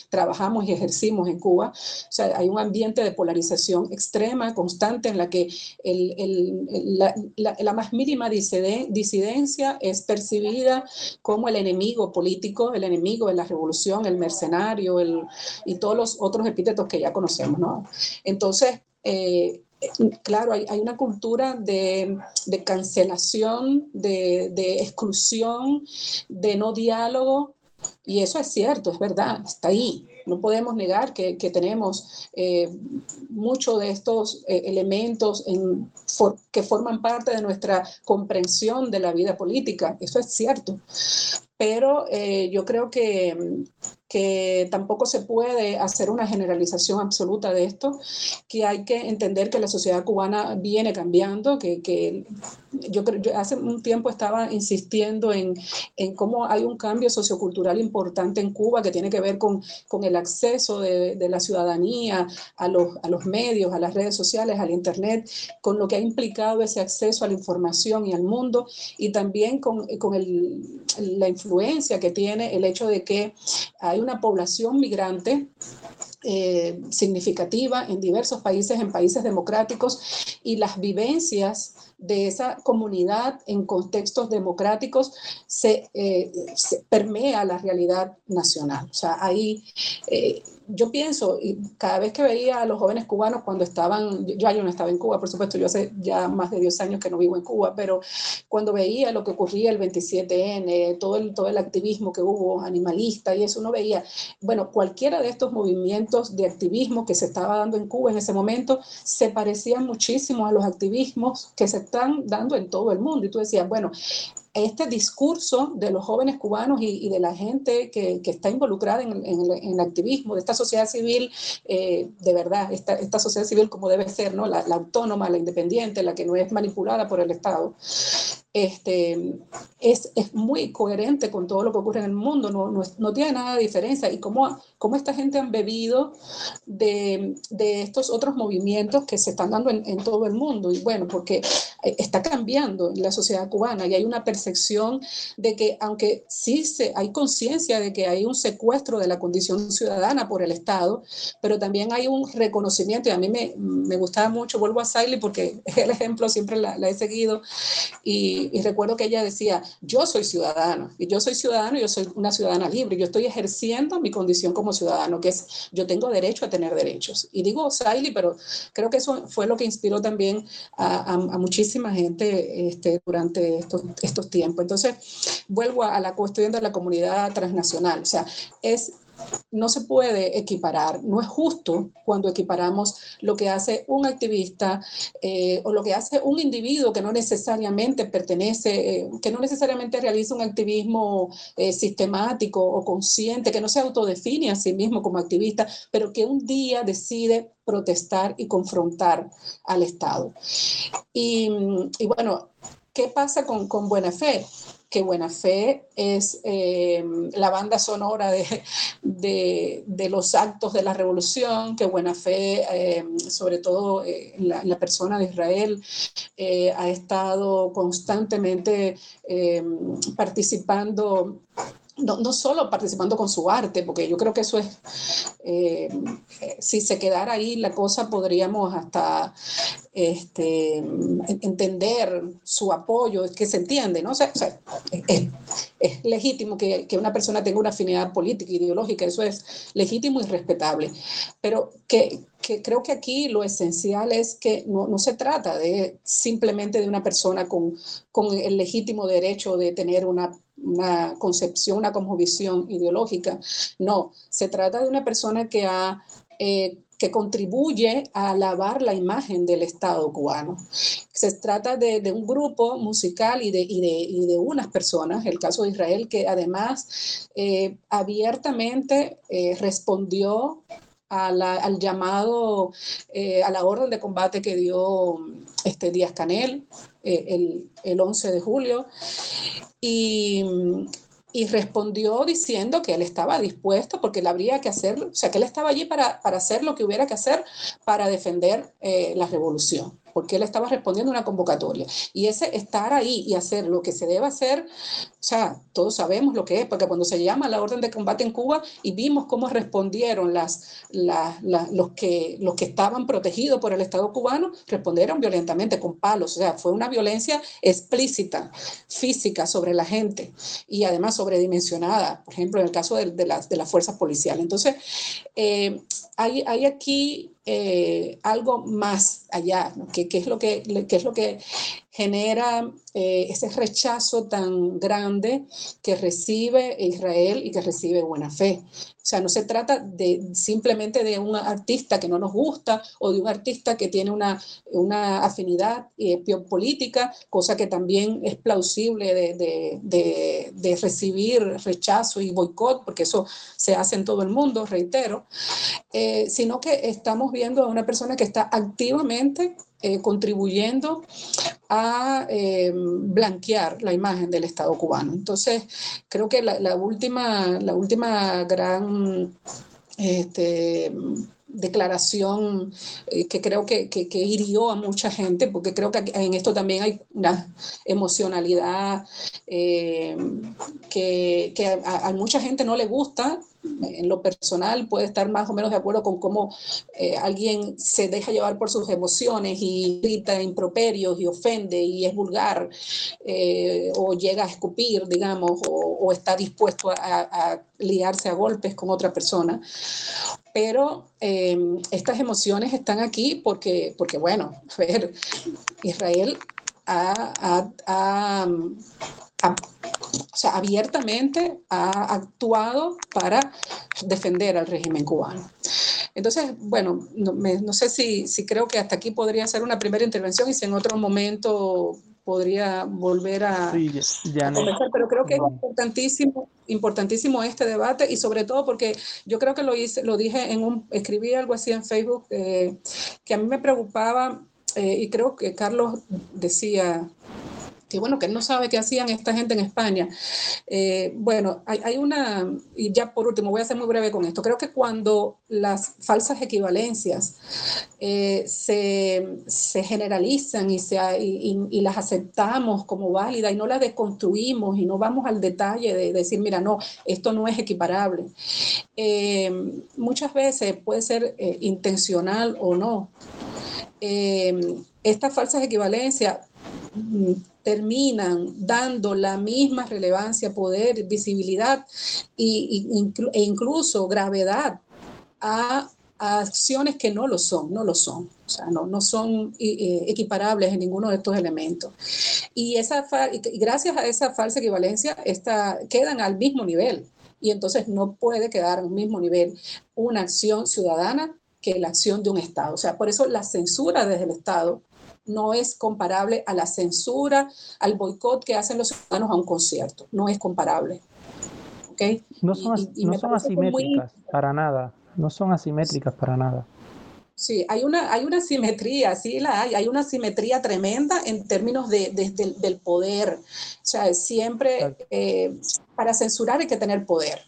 trabajamos y ejercimos en Cuba. O sea, hay un ambiente de polarización extrema, constante, en la que el, el, la, la, la, más mínima disidencia es percibida como el enemigo político, el enemigo de la revolución, el mercenario el, y todos los otros epítetos que ya conocemos. ¿no? Entonces, eh, claro, hay, una cultura de, cancelación, de, exclusión, de no diálogo, y eso es cierto, es verdad, está ahí. No podemos negar que, tenemos eh, muchos de estos eh, elementos que forman parte de nuestra comprensión de la vida política, eso es cierto. Pero eh, yo creo que, que tampoco se puede hacer una generalización absoluta de esto, que hay que entender que la sociedad cubana viene cambiando, que, que yo, yo, hace un tiempo estaba insistiendo en, en, cómo hay un cambio sociocultural importante en Cuba que tiene que ver con, con el acceso de, de, la ciudadanía a los, a los medios, a las redes sociales, al Internet, con lo que ha implicado ese acceso a la información y al mundo, y también con, con el, la influencia que tiene el hecho de que hay una población migrante eh, significativa en diversos países, en países democráticos, y las vivencias de esa comunidad en contextos democráticos se, eh, permea la realidad nacional. O sea, ahí eh, yo pienso, y cada vez que veía a los jóvenes cubanos cuando estaban, yo no estaba en Cuba, por supuesto, yo hace ya más de 10 años que no vivo en Cuba, pero cuando veía lo que ocurría el 27N, todo el, todo el activismo que hubo animalista y eso, uno veía, bueno, cualquiera de estos movimientos de activismo que se estaba dando en Cuba en ese momento se parecían muchísimo a los activismos que se están dando en todo el mundo. Y tú decías, bueno, este discurso de los jóvenes cubanos y, de la gente que, está involucrada en, el activismo, de esta sociedad civil, eh, de verdad, esta, sociedad civil como debe ser, ¿no? La, autónoma, la independiente, la que no es manipulada por el Estado, este, es, es, muy coherente con todo lo que ocurre en el mundo, no, no, no tiene nada de diferencia. Y cómo, cómo, esta gente han bebido de, de, estos otros movimientos que se están dando en, en, todo el mundo. Y bueno, porque eh, está cambiando la sociedad cubana y hay una percepción de que, aunque sí se, hay conciencia de que hay un secuestro de la condición ciudadana por el Estado, pero también hay un reconocimiento, y a mí me, me gustaba mucho, vuelvo a Siley porque el ejemplo siempre la, la he seguido. Y, y, recuerdo que ella decía, yo soy ciudadano, y yo soy ciudadano, yo soy una ciudadana libre, yo estoy ejerciendo mi condición como ciudadano, que es, yo tengo derecho a tener derechos. Y digo Siley, pero creo que eso fue lo que inspiró también a, a, muchísima gente este, durante estos, estos tiempos. Entonces, vuelvo a, a la cuestión de la comunidad transnacional, o sea, es no se puede equiparar, no es justo cuando equiparamos lo que hace un activista eh, o lo que hace un individuo que no necesariamente pertenece, eh, que no necesariamente realiza un activismo eh, sistemático o consciente, que no se autodefine a sí mismo como activista, pero que un día decide protestar y confrontar al Estado. Y, bueno, ¿qué pasa con, con buena fe? Que Buena Fe es eh, la banda sonora de, los actos de la revolución, que Buena Fe, eh, sobre todo eh, la, la, persona de Israel, ha estado constantemente participando no, no, solo participando con su arte, porque yo creo que eso es, eh, si se quedara ahí la cosa, podríamos hasta este, entender su apoyo, que se entiende, ¿no? O sea, es, es, legítimo que, que, una persona tenga una afinidad política, ideológica, eso es legítimo y respetable, pero que, que creo que aquí lo esencial es que no, no, se trata de simplemente de una persona con, con el legítimo derecho de tener una una concepción, una cosmovisión ideológica. No, se trata de una persona que, ha, eh, que contribuye a alabar la imagen del Estado cubano. Se trata de, un grupo musical y de, y, de, y de, unas personas, el caso de Israel, que además eh, abiertamente eh, respondió a la, al llamado, eh, a la orden de combate que dio este Díaz Canel eh, el, el 11 de julio. Y, y respondió diciendo que él estaba dispuesto porque él habría que hacerlo, o sea, que él estaba allí para, para hacer lo que hubiera que hacer para defender eh, la revolución porque él estaba respondiendo a una convocatoria. Y ese estar ahí y hacer lo que se debe hacer, o sea, todos sabemos lo que es, porque cuando se llama la orden de combate en Cuba y vimos cómo respondieron las, las, los, que, los que estaban protegidos por el Estado cubano, respondieron violentamente con palos, o sea, fue una violencia explícita, física sobre la gente y además sobredimensionada, por ejemplo, en el caso de, de, las, de las fuerzas policiales. Entonces, eh, hay, hay aquí eh, algo más allá, ¿no? ¿Qué, es lo que, qué es lo que genera eh, ese rechazo tan grande que recibe Israel y que recibe Buena Fe. O sea, no se trata de simplemente de un artista que no nos gusta o de un artista que tiene una, una afinidad eh, política, cosa que también es plausible de, de, de, de recibir rechazo y boicot, porque eso se hace en todo el mundo, reitero, eh, sino que estamos viendo a una persona que está activamente eh, contribuyendo a eh, blanquear la imagen del Estado cubano. Entonces, creo que la, última, la última gran este, declaración eh, que creo que, que, que, hirió a mucha gente, porque creo que en esto también hay una emocionalidad que, a, mucha gente no le gusta, en lo personal puede estar más o menos de acuerdo con cómo eh, alguien se deja llevar por sus emociones y grita improperios y ofende y es vulgar eh, o llega a escupir, digamos, o, está dispuesto a, a, liarse a golpes con otra persona. Pero eh, estas emociones están aquí porque, porque bueno, Israel ha, ha o sea, abiertamente ha actuado para defender al régimen cubano. Entonces, bueno, no, me, no sé si, si, creo que hasta aquí podría ser una primera intervención y si en otro momento podría volver a, pero creo que es importantísimo, importantísimo este debate y sobre todo porque yo creo que lo hice, lo dije en un, escribí algo así en Facebook eh, que a mí me preocupaba eh, y creo que Carlos decía que bueno, que él no sabe qué hacían esta gente en España. Eh, bueno, hay, una, y ya por último, voy a ser muy breve con esto, creo que cuando las falsas equivalencias eh, se, generalizan y, se, y, las aceptamos como válidas y no las desconstruimos y no vamos al detalle de, decir, mira, no, esto no es equiparable. Eh, muchas veces puede ser intencional o no. estas falsas equivalencias terminan dando la misma relevancia, poder, visibilidad e incluso gravedad a, acciones que no lo son, no lo son, o sea, no, no son equiparables en ninguno de estos elementos. Y, esa, y gracias a esa falsa equivalencia está, quedan al mismo nivel. Y entonces no puede quedar al mismo nivel una acción ciudadana que la acción de un Estado. O sea, por eso la censura desde el Estado no es comparable a la censura, al boicot que hacen los ciudadanos a un concierto. No es comparable. ¿Okay? No son, asimétricas para nada. No son asimétricas para nada. Sí, hay una, hay una simetría, sí la hay, hay una simetría tremenda en términos de, del, poder. O sea, siempre eh, para censurar hay que tener poder.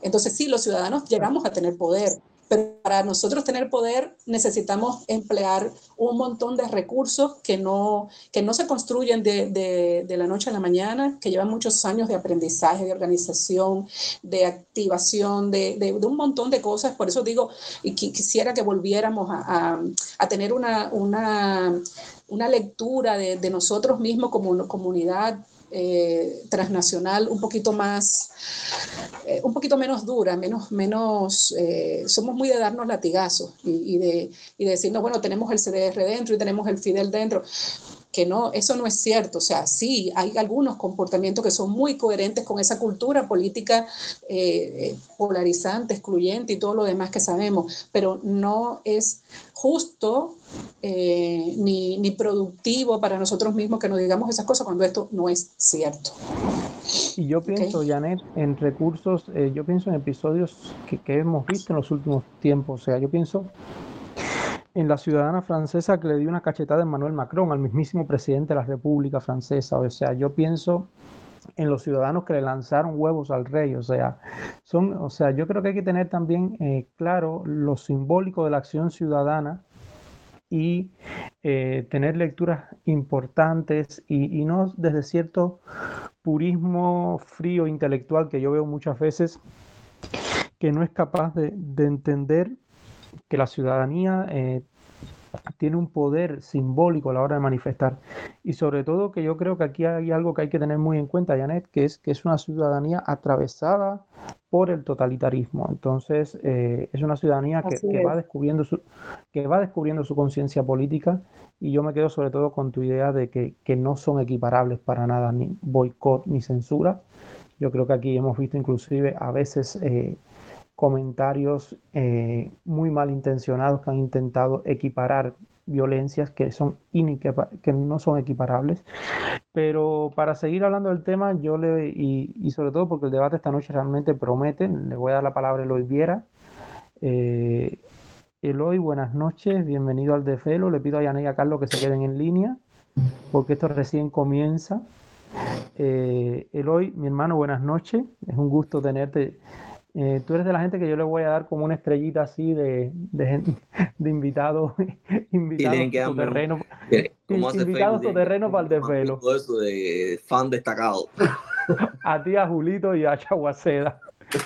Entonces, sí, los ciudadanos llegamos a tener poder, pero para nosotros tener poder necesitamos emplear un montón de recursos que no, que no se construyen de, de, la noche a la mañana, que llevan muchos años de aprendizaje, de organización, de activación, de, un montón de cosas. Por eso digo, y quisiera que volviéramos a, a, tener una, una, una lectura de, nosotros mismos como comunidad eh, transnacional un poquito más, eh, un poquito menos dura, menos, menos, eh, somos muy de darnos latigazos y, de, y de decirnos, bueno, tenemos el CDR dentro y tenemos el FIDEL dentro que no, eso no es cierto. O sea, sí, hay algunos comportamientos que son muy coherentes con esa cultura política polarizante, excluyente y todo lo demás que sabemos, pero no es justo eh, ni, ni, productivo para nosotros mismos que nos digamos esas cosas cuando esto no es cierto. Y yo pienso, Janet, en recursos, eh, yo pienso en episodios que, que, hemos visto en los últimos tiempos. O sea, yo pienso en la ciudadana francesa que le dio una cachetada a Emmanuel Macron, al mismísimo presidente de la República Francesa. O sea, yo pienso en los ciudadanos que le lanzaron huevos al rey. O sea, son, o sea, yo creo que hay que tener también eh, claro lo simbólico de la acción ciudadana y eh, tener lecturas importantes y, no desde cierto purismo frío intelectual que yo veo muchas veces que no es capaz de, entender que la ciudadanía eh, tiene un poder simbólico a la hora de manifestar. Y sobre todo que yo creo que aquí hay algo que hay que tener muy en cuenta, Janet, que es que es una ciudadanía atravesada por el totalitarismo. Entonces, eh, es una ciudadanía que, va descubriendo su, que va descubriendo su conciencia política y yo me quedo sobre todo con tu idea de que, no son equiparables para nada, ni boicot ni censura. Yo creo que aquí hemos visto inclusive a veces... Eh, comentarios eh, muy malintencionados que han intentado equiparar violencias que, son que no son equiparables. Pero para seguir hablando del tema, yo le, y, sobre todo porque el debate esta noche realmente promete, le voy a dar la palabra a Eloy Viera. Eh, Eloy, buenas noches, bienvenido al Defelo. Le pido a Yaney y a Carlos que se queden en línea, porque esto recién comienza. Eh, Eloy, mi hermano, buenas noches. Es un gusto tenerte eh, tú eres de la gente que yo le voy a dar como una estrellita así de, de, de invitado, invitado a su terreno, invitado su terreno para el desvelo. Todo eso de fan destacado. a ti, a Julito y a Chaguaceda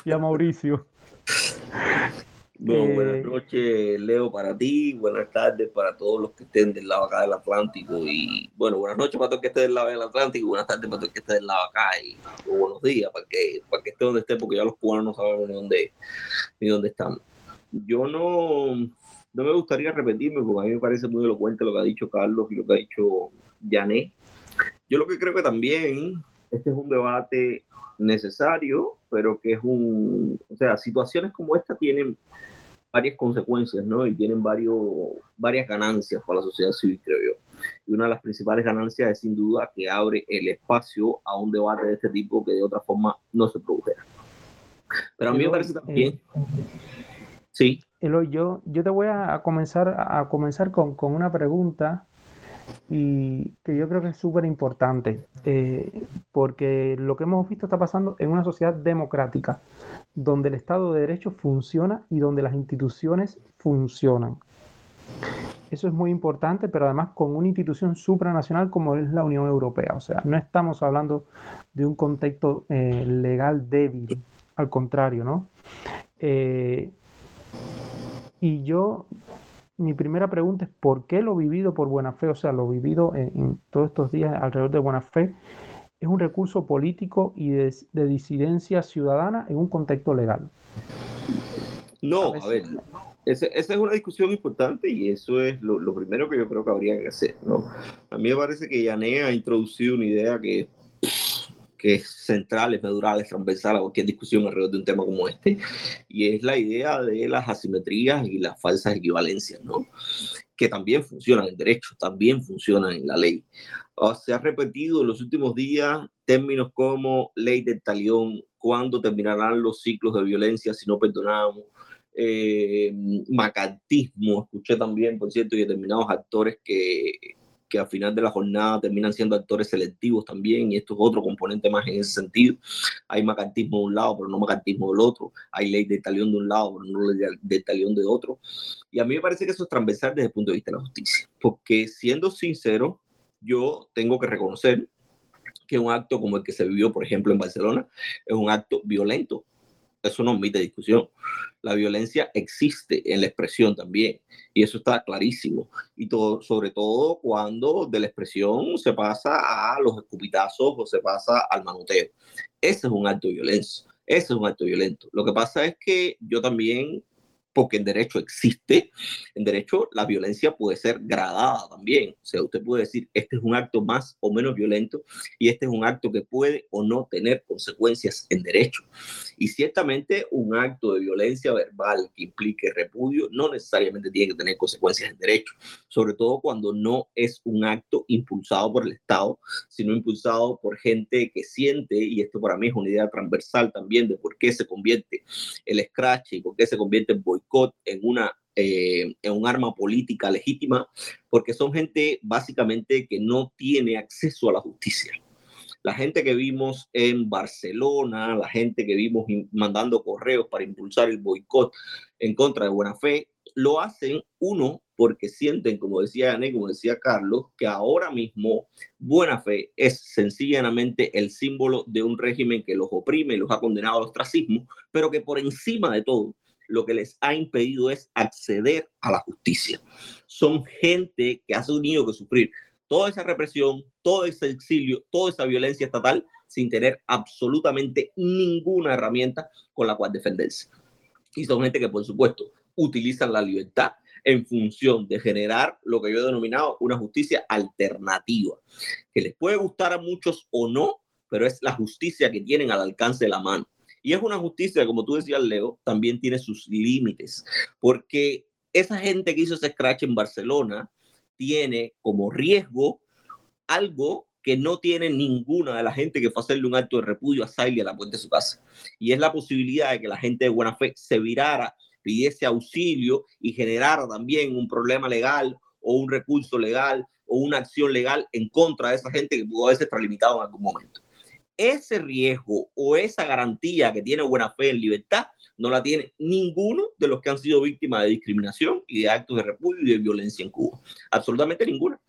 y a Mauricio. Bueno, buenas eh, noches, Leo, para ti. Buenas tardes para todos los que estén del lado acá del Atlántico. Y bueno, buenas noches para todos los que estén del lado del Atlántico. Buenas tardes para todos los que estén del lado acá. Y buenos días para que, para que esté donde esté, porque ya los cubanos no sabemos ni dónde, ni dónde están. Yo no, no me gustaría repetirme, porque a mí me parece muy elocuente lo que ha dicho Carlos y lo que ha dicho Janet. Yo lo que creo que también este es un debate necesario, pero que es un, o sea, situaciones como esta tienen varias consecuencias, ¿no? Y tienen varios, varias ganancias para la sociedad civil, creo yo. Y una de las principales ganancias es sin duda que abre el espacio a un debate de este tipo que de otra forma no se produjera. Pero a mí me parece también... Eh, sí. Eloy, yo, yo te voy a comenzar, a comenzar con, con una pregunta y que yo creo que es súper importante, eh, porque lo que hemos visto está pasando en una sociedad democrática, donde el Estado de Derecho funciona y donde las instituciones funcionan. Eso es muy importante, pero además con una institución supranacional como es la Unión Europea. O sea, no estamos hablando de un contexto eh, legal débil, al contrario, ¿no? Eh, y yo mi primera pregunta es ¿por qué lo vivido por buena fe, o sea, lo vivido en, todos estos días alrededor de buena fe, es un recurso político y de, disidencia ciudadana en un contexto legal? No, a ver, esa, es una discusión importante y eso es lo, primero que yo creo que habría que hacer, ¿no? A mí me parece que Yané ha introducido una idea que que es central, es medular, es transversal a cualquier discusión alrededor de un tema como este, y es la idea de las asimetrías y las falsas equivalencias, ¿no? que también funcionan en derecho, también funcionan en la ley. se ha repetido en los últimos días términos como ley del talión, cuándo terminarán los ciclos de violencia si no perdonamos, eh, macantismo, escuché también, por cierto, y determinados actores que que al final de la jornada terminan siendo actores selectivos también, y esto es otro componente más en ese sentido. Hay macantismo de un lado, pero no macantismo del otro. Hay ley de talión de un lado, pero no ley de talión de otro. Y a mí me parece que eso es transversal desde el punto de vista de la justicia, porque siendo sincero, yo tengo que reconocer que un acto como el que se vivió, por ejemplo, en Barcelona, es un acto violento. Eso no admite discusión la violencia existe en la expresión también, y eso está clarísimo. Y todo, sobre todo cuando de la expresión se pasa a los escupitazos o se pasa al manoteo. Ese es un acto de violencia, ese es un acto violento. Lo que pasa es que yo también porque en derecho existe, en derecho la violencia puede ser gradada también. O sea, usted puede decir, este es un acto más o menos violento y este es un acto que puede o no tener consecuencias en derecho. Y ciertamente un acto de violencia verbal que implique repudio no necesariamente tiene que tener consecuencias en derecho, sobre todo cuando no es un acto impulsado por el Estado, sino impulsado por gente que siente, y esto para mí es una idea transversal también de por qué se convierte el scratch y por qué se convierte el boicot en una eh, en un arma política legítima, porque son gente básicamente que no tiene acceso a la justicia. La gente que vimos en Barcelona, la gente que vimos mandando correos para impulsar el boicot en contra de buena fe, lo hacen uno porque sienten, como decía Ané, como decía Carlos, que ahora mismo buena fe es sencillamente el símbolo de un régimen que los oprime y los ha condenado al ostracismo, pero que por encima de todo lo que les ha impedido es acceder a la justicia. Son gente que ha tenido que sufrir toda esa represión, todo ese exilio, toda esa violencia estatal sin tener absolutamente ninguna herramienta con la cual defenderse. Y son gente que, por supuesto, utilizan la libertad en función de generar lo que yo he denominado una justicia alternativa, que les puede gustar a muchos o no, pero es la justicia que tienen al alcance de la mano. Y es una justicia, como tú decías, Leo, también tiene sus límites, porque esa gente que hizo ese scratch en Barcelona tiene como riesgo algo que no tiene ninguna de la gente que fue a hacerle un acto de repudio a Siley a la puerta de su casa. Y es la posibilidad de que la gente de buena fe se virara, pidiese auxilio y generara también un problema legal o un recurso legal o una acción legal en contra de esa gente que pudo haberse extralimitado en algún momento ese riesgo o esa garantía que tiene buena fe en libertad no la tiene ninguno de los que han sido víctimas de discriminación y de actos de repudio y de violencia en Cuba. Absolutamente ninguna.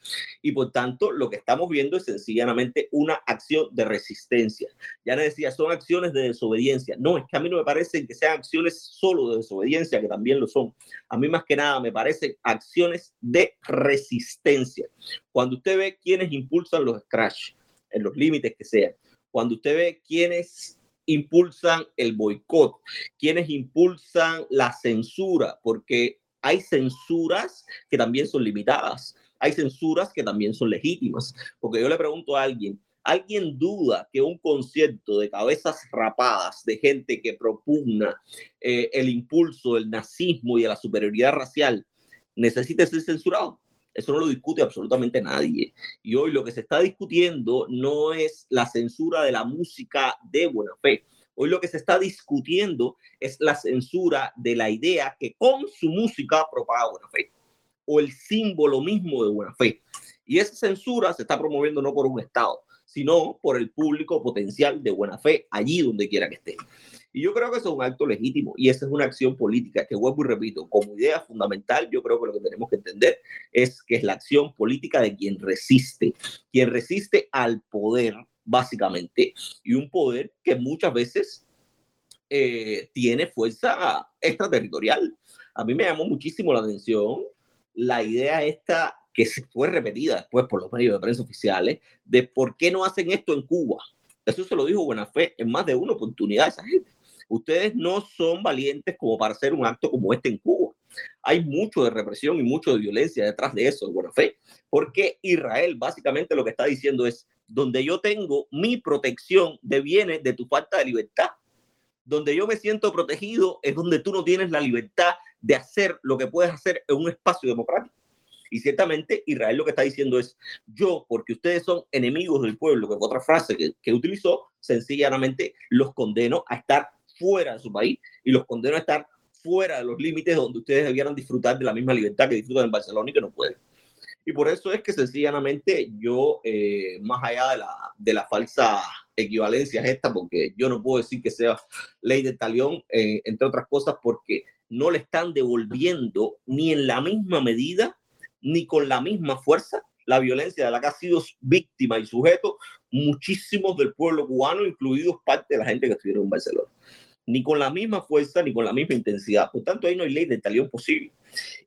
Y por tanto, lo que estamos viendo es sencillamente una acción de resistencia. Ya les decía, son acciones de desobediencia. No, es que a mí no me parece que sean acciones solo de desobediencia, que también lo son. A mí más que nada me parecen acciones de resistencia. Cuando usted ve quienes impulsan los scratch, en los límites que sean, cuando usted ve quiénes impulsan el boicot, quienes impulsan la censura, porque hay censuras que también son limitadas, hay censuras que también son legítimas, porque yo le pregunto a alguien, ¿Alguien duda que un concierto de cabezas rapadas de gente que propugna eh, el impulso del nazismo y de la superioridad racial necesite ser censurado? Eso no lo discute absolutamente nadie. Y hoy lo que se está discutiendo no es la censura de la música de buena fe. Hoy lo que se está discutiendo es la censura de la idea que con su música propaga buena fe o el símbolo mismo de buena fe. Y esa censura se está promoviendo no por un Estado, sino por el público potencial de buena fe allí donde quiera que esté. Y yo creo que eso es un acto legítimo y esa es una acción política que vuelvo y repito, como idea fundamental, yo creo que lo que tenemos que entender es que es la acción política de quien resiste, quien resiste al poder, básicamente, y un poder que muchas veces eh, tiene fuerza extraterritorial. A mí me llamó muchísimo la atención la idea esta que se fue repetida después por los medios de prensa oficiales de por qué no hacen esto en Cuba. Eso se lo dijo Buena Fe en más de una oportunidad esa gente ustedes no son valientes como para hacer un acto como este en Cuba. Hay mucho de represión y mucho de violencia detrás de eso, de buena fe, porque Israel básicamente lo que está diciendo es, donde yo tengo mi protección de bienes de tu falta de libertad, donde yo me siento protegido es donde tú no tienes la libertad de hacer lo que puedes hacer en un espacio democrático. Y ciertamente Israel lo que está diciendo es, yo, porque ustedes son enemigos del pueblo, que es otra frase que, que utilizó, sencillamente los condeno a estar fuera de su país y los condeno a estar fuera de los límites donde ustedes debieran disfrutar de la misma libertad que disfrutan en Barcelona y que no pueden. Y por eso es que sencillamente yo, eh, más allá de la, de la falsa equivalencia esta, porque yo no puedo decir que sea ley de talión, eh, entre otras cosas, porque no le están devolviendo ni en la misma medida, ni con la misma fuerza la violencia de la que ha sido víctima y sujeto muchísimos del pueblo cubano, incluidos parte de la gente que estuvieron en Barcelona ni con la misma fuerza ni con la misma intensidad. Por tanto, ahí no hay ley de talión posible.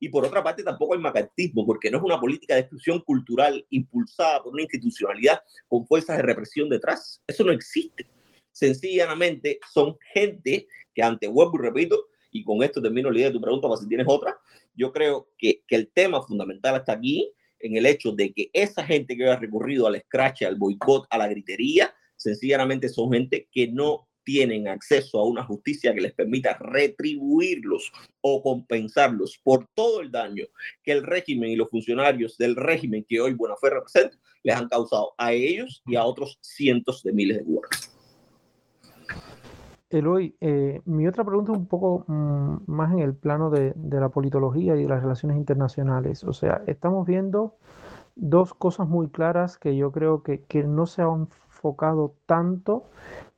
Y por otra parte, tampoco hay macartismo, porque no es una política de exclusión cultural impulsada por una institucionalidad con fuerzas de represión detrás. Eso no existe. Sencillamente son gente que ante vuelvo y repito, y con esto termino la idea de tu pregunta para si tienes otra, yo creo que, que el tema fundamental está aquí en el hecho de que esa gente que ha recurrido al scratch, al boicot, a la gritería, sencillamente son gente que no tienen acceso a una justicia que les permita retribuirlos o compensarlos por todo el daño que el régimen y los funcionarios del régimen que hoy Buena Fe representa les han causado a ellos y a otros cientos de miles de cubanos. Eloy, eh, mi otra pregunta es un poco mm, más en el plano de, la politología y de las relaciones internacionales. O sea, estamos viendo dos cosas muy claras que yo creo que, que no se han enfocado tanto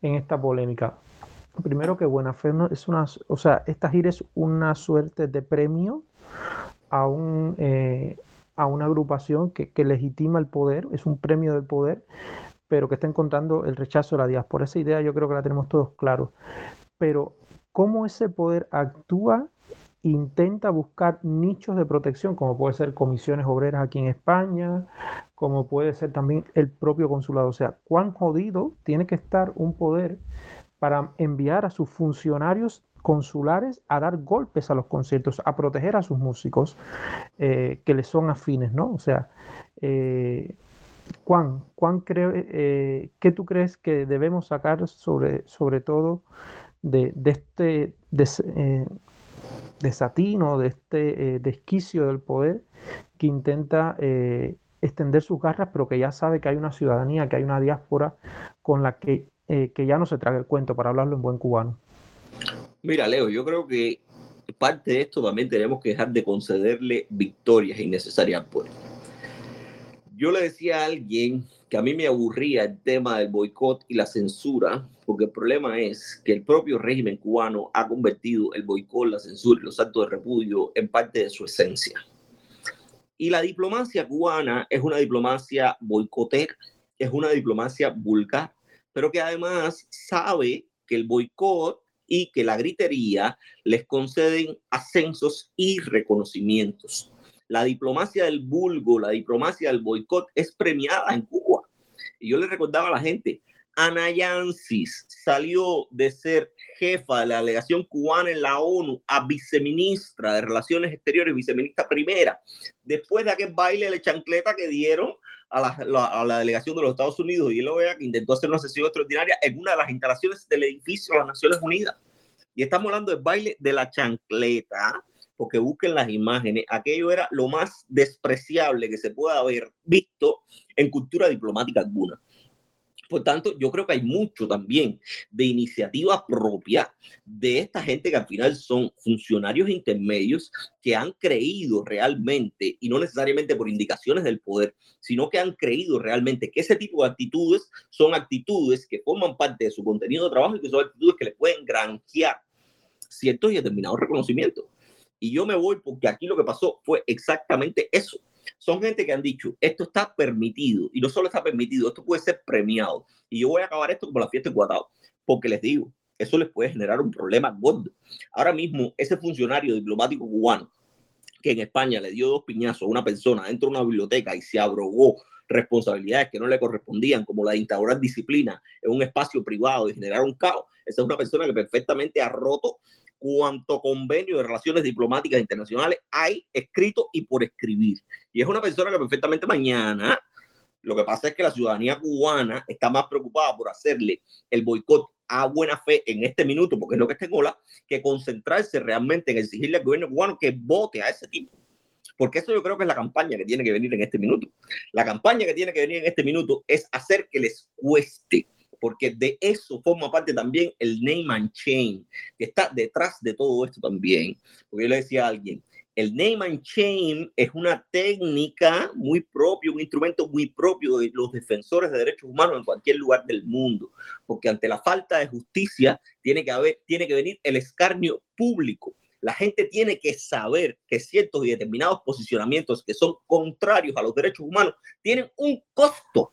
en esta polémica. Primero que Buena Fe es una, o sea, esta gira es una suerte de premio a, un, eh, a una agrupación que, legitima el poder, es un premio del poder, pero que está encontrando el rechazo de la diáspora. Esa idea yo creo que la tenemos todos claros. Pero cómo ese poder actúa intenta buscar nichos de protección, como puede ser comisiones obreras aquí en España, como puede ser también el propio consulado. O sea, cuán jodido tiene que estar un poder para enviar a sus funcionarios consulares a dar golpes a los conciertos, a proteger a sus músicos eh, que les son afines, ¿no? O sea, eh, Juan, Juan eh, ¿qué tú crees que debemos sacar sobre, sobre todo de, este desatino, de este desquicio del poder que intenta extender sus garras, pero que ya sabe que hay una ciudadanía, que hay una diáspora con la que, eh, que ya no se traga el cuento, para hablarlo en buen cubano. Mira, Leo, yo creo que parte de esto también tenemos que dejar de concederle victorias innecesarias por Yo le decía a alguien que a mí me aburría el tema del boicot y la censura, porque el problema es que el propio régimen cubano ha convertido el boicot, la censura y los actos de repudio en parte de su esencia. Y la diplomacia cubana es una diplomacia boicotera, es una diplomacia vulgar, pero que además sabe que el boicot y que la gritería les conceden ascensos y reconocimientos. La diplomacia del vulgo, la diplomacia del boicot es premiada en Cuba. Y yo le recordaba a la gente, Ana Yancis salió de ser jefa de la delegación cubana en la ONU a viceministra de Relaciones Exteriores, viceministra primera, después de aquel baile de chancleta que dieron a la, delegación de los Estados Unidos y el OEA que intentó hacer una sesión extraordinaria en una de las instalaciones del edificio de las Naciones Unidas. Y estamos hablando del baile de la chancleta, porque busquen las imágenes. Aquello era lo más despreciable que se pueda haber visto en cultura diplomática alguna. Por tanto, yo creo que hay mucho también de iniciativa propia de esta gente que al final son funcionarios intermedios que han creído realmente, y no necesariamente por indicaciones del poder, sino que han creído realmente que ese tipo de actitudes son actitudes que forman parte de su contenido de trabajo y que son actitudes que les pueden granjear ciertos y determinados reconocimientos. Y yo me voy porque aquí lo que pasó fue exactamente eso son gente que han dicho, esto está permitido, y no solo está permitido, esto puede ser premiado. Y yo voy a acabar esto como la fiesta de Guatao, porque les digo, eso les puede generar un problema gordo. Ahora mismo, ese funcionario diplomático cubano que en España le dio dos piñazos a una persona dentro de una biblioteca y se abrogó responsabilidades que no le correspondían, como la de instaurar disciplina en un espacio privado y generar un caos, esa es una persona que perfectamente ha roto cuanto convenio de relaciones diplomáticas internacionales hay escrito y por escribir. Y es una persona que perfectamente mañana, lo que pasa es que la ciudadanía cubana está más preocupada por hacerle el boicot a buena fe en este minuto, porque es lo que está en ola, que concentrarse realmente en exigirle al gobierno cubano que vote a ese tipo. Porque eso yo creo que es la campaña que tiene que venir en este minuto. La campaña que tiene que venir en este minuto es hacer que les cueste porque de eso forma parte también el name and chain, que está detrás de todo esto también. Porque yo le decía a alguien, el name and chain es una técnica muy propia, un instrumento muy propio de los defensores de derechos humanos en cualquier lugar del mundo, porque ante la falta de justicia tiene que haber, tiene que venir el escarnio público. La gente tiene que saber que ciertos y determinados posicionamientos que son contrarios a los derechos humanos tienen un costo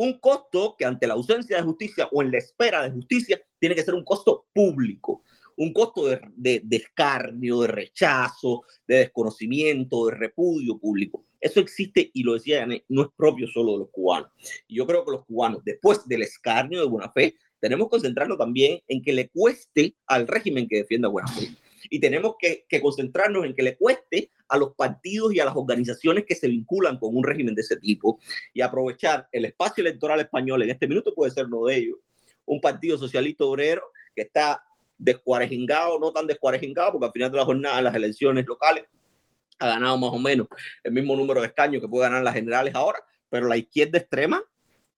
un costo que ante la ausencia de justicia o en la espera de justicia tiene que ser un costo público, un costo de, de, escarnio, de rechazo, de desconocimiento, de repudio público. Eso existe y lo decía no es propio solo de los cubanos. Y yo creo que los cubanos, después del escarnio de buena fe, tenemos que concentrarnos también en que le cueste al régimen que defienda buena fe y tenemos que, concentrarnos en que le cueste a los partidos y a las organizaciones que se vinculan con un régimen de ese tipo y aprovechar el espacio electoral español, en este minuto puede ser uno de ellos, un partido socialista obrero que está descuarejingado, no tan descuarejingado, porque al final de la jornada las elecciones locales ha ganado más o menos el mismo número de escaños que puede ganar las generales ahora, pero la izquierda extrema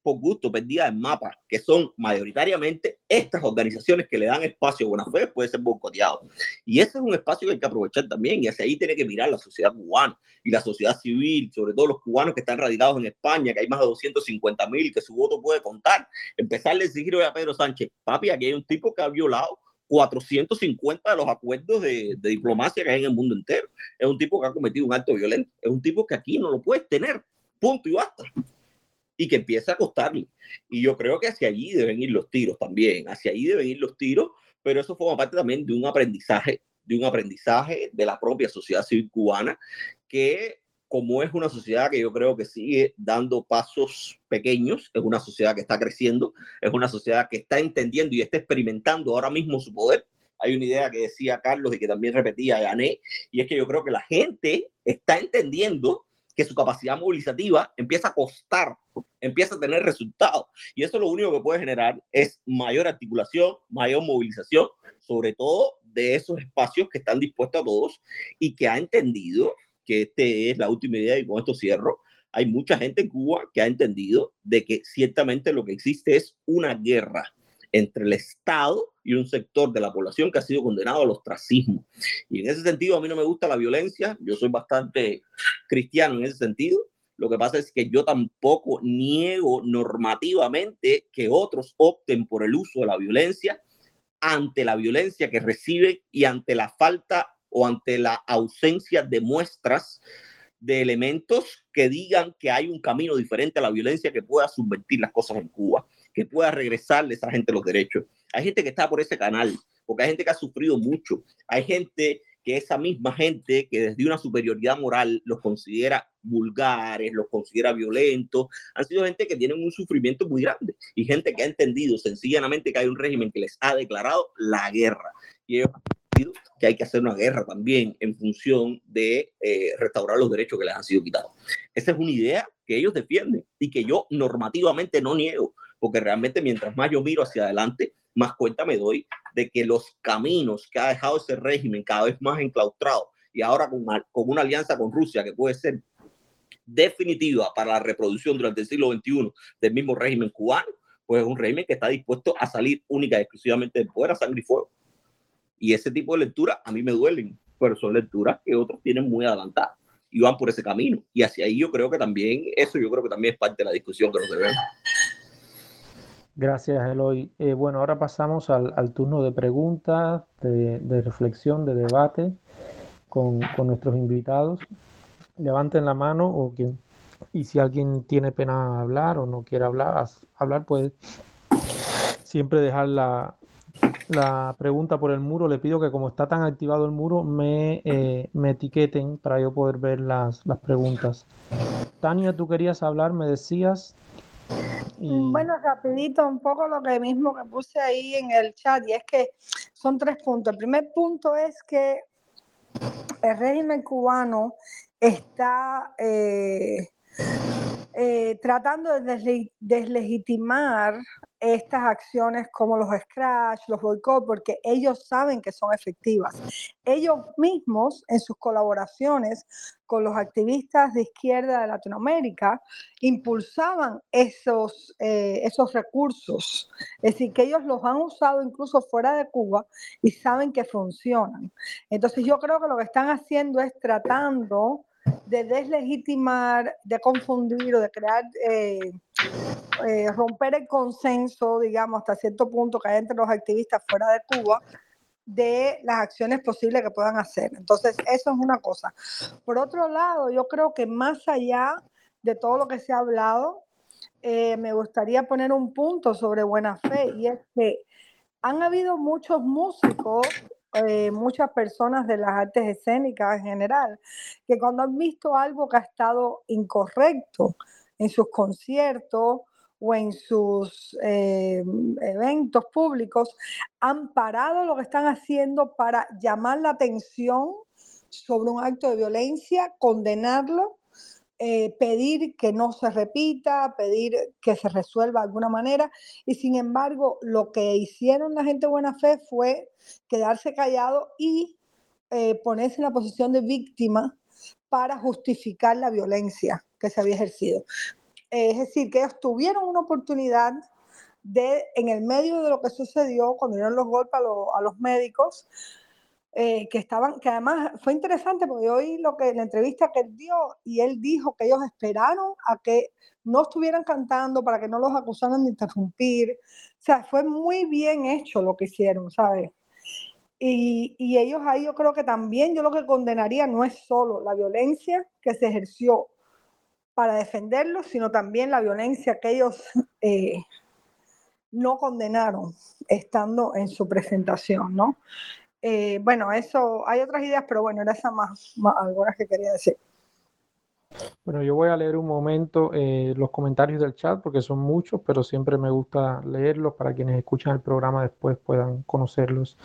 por gusto perdida en mapa, que son mayoritariamente estas organizaciones que le dan espacio a buena fe, puede ser boicoteado. Y ese es un espacio que hay que aprovechar también, y hacia ahí tiene que mirar la sociedad cubana y la sociedad civil, sobre todo los cubanos que están radicados en España, que hay más de 250 mil, que su voto puede contar. Empezarle a exigir a Pedro Sánchez, papi, aquí hay un tipo que ha violado 450 de los acuerdos de, de, diplomacia que hay en el mundo entero. Es un tipo que ha cometido un acto violento. Es un tipo que aquí no lo puedes tener. Punto y basta y que empieza a costarle. Y yo creo que hacia allí deben ir los tiros también, hacia allí deben ir los tiros, pero eso forma parte también de un aprendizaje, de un aprendizaje de la propia sociedad civil cubana, que como es una sociedad que yo creo que sigue dando pasos pequeños, es una sociedad que está creciendo, es una sociedad que está entendiendo y está experimentando ahora mismo su poder. Hay una idea que decía Carlos y que también repetía Yané, y es que yo creo que la gente está entendiendo que su capacidad movilizativa empieza a costar, empieza a tener resultados. Y eso lo único que puede generar es mayor articulación, mayor movilización, sobre todo de esos espacios que están dispuestos a todos y que ha entendido que este es la última idea y con esto cierro. Hay mucha gente en Cuba que ha entendido de que ciertamente lo que existe es una guerra entre el Estado y un sector de la población que ha sido condenado al ostracismo. Y en ese sentido, a mí no me gusta la violencia, yo soy bastante cristiano en ese sentido. Lo que pasa es que yo tampoco niego normativamente que otros opten por el uso de la violencia ante la violencia que reciben y ante la falta o ante la ausencia de muestras de elementos que digan que hay un camino diferente a la violencia que pueda subvertir las cosas en Cuba que pueda regresarle a esa gente los derechos. Hay gente que está por ese canal, porque hay gente que ha sufrido mucho. Hay gente que esa misma gente que desde una superioridad moral los considera vulgares, los considera violentos, han sido gente que tienen un sufrimiento muy grande y gente que ha entendido sencillamente que hay un régimen que les ha declarado la guerra. Y ellos que hay que hacer una guerra también en función de eh, restaurar los derechos que les han sido quitados. Esa es una idea que ellos defienden y que yo normativamente no niego, porque realmente mientras más yo miro hacia adelante, más cuenta me doy de que los caminos que ha dejado ese régimen cada vez más enclaustrado y ahora con, con una alianza con Rusia que puede ser definitiva para la reproducción durante el siglo XXI del mismo régimen cubano, pues es un régimen que está dispuesto a salir única y exclusivamente del poder a sangre y fuego. Y ese tipo de lecturas a mí me duelen, pero son lecturas que otros tienen muy adelantadas y van por ese camino. Y hacia ahí yo creo que también, eso yo creo que también es parte de la discusión que nos debemos. Gracias, Eloy. Eh, bueno, ahora pasamos al, turno de preguntas, de, reflexión, de debate con, nuestros invitados. Levanten la mano o quien, y si alguien tiene pena hablar o no quiere hablar, hablar puede siempre dejar la, pregunta por el muro. Le pido que como está tan activado el muro, me, eh, me etiqueten para yo poder ver las, las preguntas. Tania, tú querías hablar, me decías. Mm, bueno, rapidito, un poco lo que mismo que puse ahí en el chat, y es que son tres puntos. El primer punto es que el régimen cubano está eh, eh, tratando de deslegitimar estas acciones como los scratch, los boicot, porque ellos saben que son efectivas. Ellos mismos, en sus colaboraciones con los activistas de izquierda de Latinoamérica, impulsaban esos, eh, esos recursos. Es decir, que ellos los han usado incluso fuera de Cuba y saben que funcionan. Entonces yo creo que lo que están haciendo es tratando de deslegitimar, de confundir o de crear, eh, eh, romper el consenso, digamos, hasta cierto punto que hay entre los activistas fuera de Cuba de las acciones posibles que puedan hacer. Entonces, eso es una cosa. Por otro lado, yo creo que más allá de todo lo que se ha hablado, eh, me gustaría poner un punto sobre buena fe y es que han habido muchos músicos eh, muchas personas de las artes escénicas en general, que cuando han visto algo que ha estado incorrecto en sus conciertos o en sus eh, eventos públicos, han parado lo que están haciendo para llamar la atención sobre un acto de violencia, condenarlo eh, pedir que no se repita, pedir que se resuelva de alguna manera. Y sin embargo, lo que hicieron la gente buena fe fue quedarse callado y eh, ponerse en la posición de víctima para justificar la violencia que se había ejercido. es decir, que ellos tuvieron una oportunidad de, en el medio de lo que sucedió, cuando dieron los golpes a los médicos, eh, que estaban, que además fue interesante porque oí lo que la entrevista que él dio y él dijo que ellos esperaron a que no estuvieran cantando para que no los acusaran de interrumpir. O sea, fue muy bien hecho lo que hicieron, ¿sabes? Y, y ellos ahí yo creo que también yo lo que condenaría no es solo la violencia que se ejerció para defenderlos, sino también la violencia que ellos eh, no condenaron estando en su presentación, ¿no? Eh, bueno, eso, hay otras ideas, pero bueno, era esa más, algunas que quería decir. Bueno, yo voy a leer un momento eh, los comentarios del chat porque son muchos, pero siempre me gusta leerlos para quienes escuchan el programa después puedan conocerlos.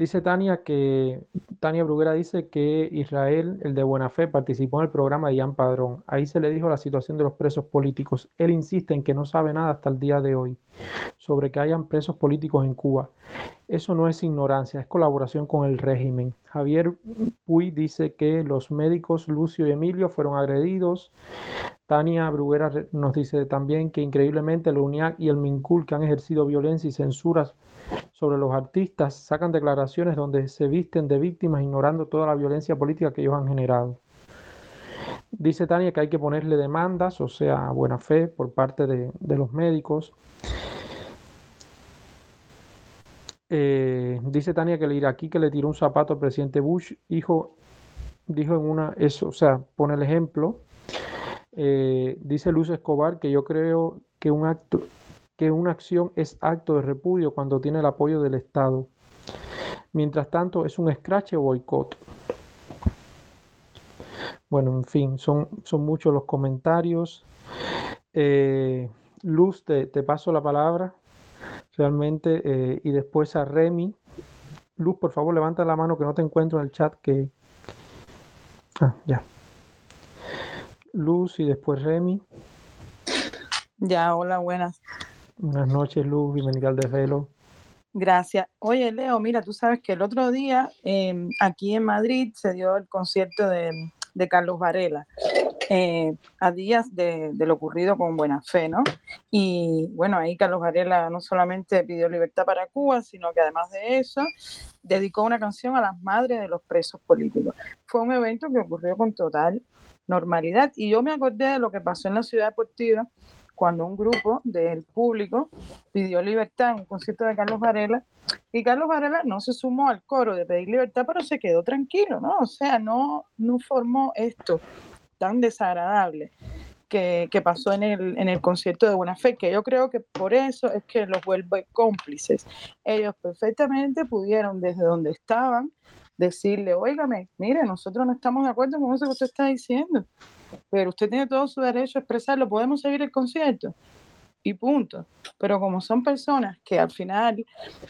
Dice Tania que Tania Bruguera dice que Israel, el de buena fe, participó en el programa de Ian Padrón. Ahí se le dijo la situación de los presos políticos. Él insiste en que no sabe nada hasta el día de hoy sobre que hayan presos políticos en Cuba. Eso no es ignorancia, es colaboración con el régimen. Javier Puy dice que los médicos Lucio y Emilio fueron agredidos. Tania Bruguera nos dice también que increíblemente el UNIAC y el MINCUL que han ejercido violencia y censuras sobre los artistas sacan declaraciones donde se visten de víctimas ignorando toda la violencia política que ellos han generado. Dice Tania que hay que ponerle demandas, o sea, buena fe por parte de, los médicos. Eh, dice Tania que el iraquí que le tiró un zapato al presidente Bush, hijo, dijo en una, eso, o sea, pone el ejemplo, eh, dice Luz Escobar que yo creo que un acto que una acción es acto de repudio cuando tiene el apoyo del Estado. Mientras tanto, es un escrache o boicot. Bueno, en fin, son, son muchos los comentarios. Eh, Luz, te, paso la palabra realmente eh, y después a Remy. Luz, por favor, levanta la mano que no te encuentro en el chat que... Ah, ya. Luz y después Remy. Ya, hola, buenas. Buenas noches, Luz, bienvenida al desvelo. Gracias. Oye, Leo, mira, tú sabes que el otro día em, aquí en Madrid se dio el concierto de, Carlos Varela, eh, a días de, lo ocurrido con Buena Fe, ¿no? Y bueno, ahí Carlos Varela no solamente pidió libertad para Cuba, sino que además de eso, dedicó una canción a las madres de los presos políticos. Fue un evento que ocurrió con total normalidad y yo me acordé de lo que pasó en la ciudad deportiva cuando un grupo del público pidió libertad en un concierto de Carlos Varela y Carlos Varela no se sumó al coro de pedir libertad, pero se quedó tranquilo, ¿no? O sea, no, formó esto tan desagradable que, pasó en el, concierto de Buena Fe, que yo creo que por eso es que los vuelve cómplices. Ellos perfectamente pudieron desde donde estaban decirle, óigame, mire, nosotros no estamos de acuerdo con eso que usted está diciendo pero usted tiene todo su derecho a expresarlo, podemos seguir el concierto y punto. Pero como son personas que al final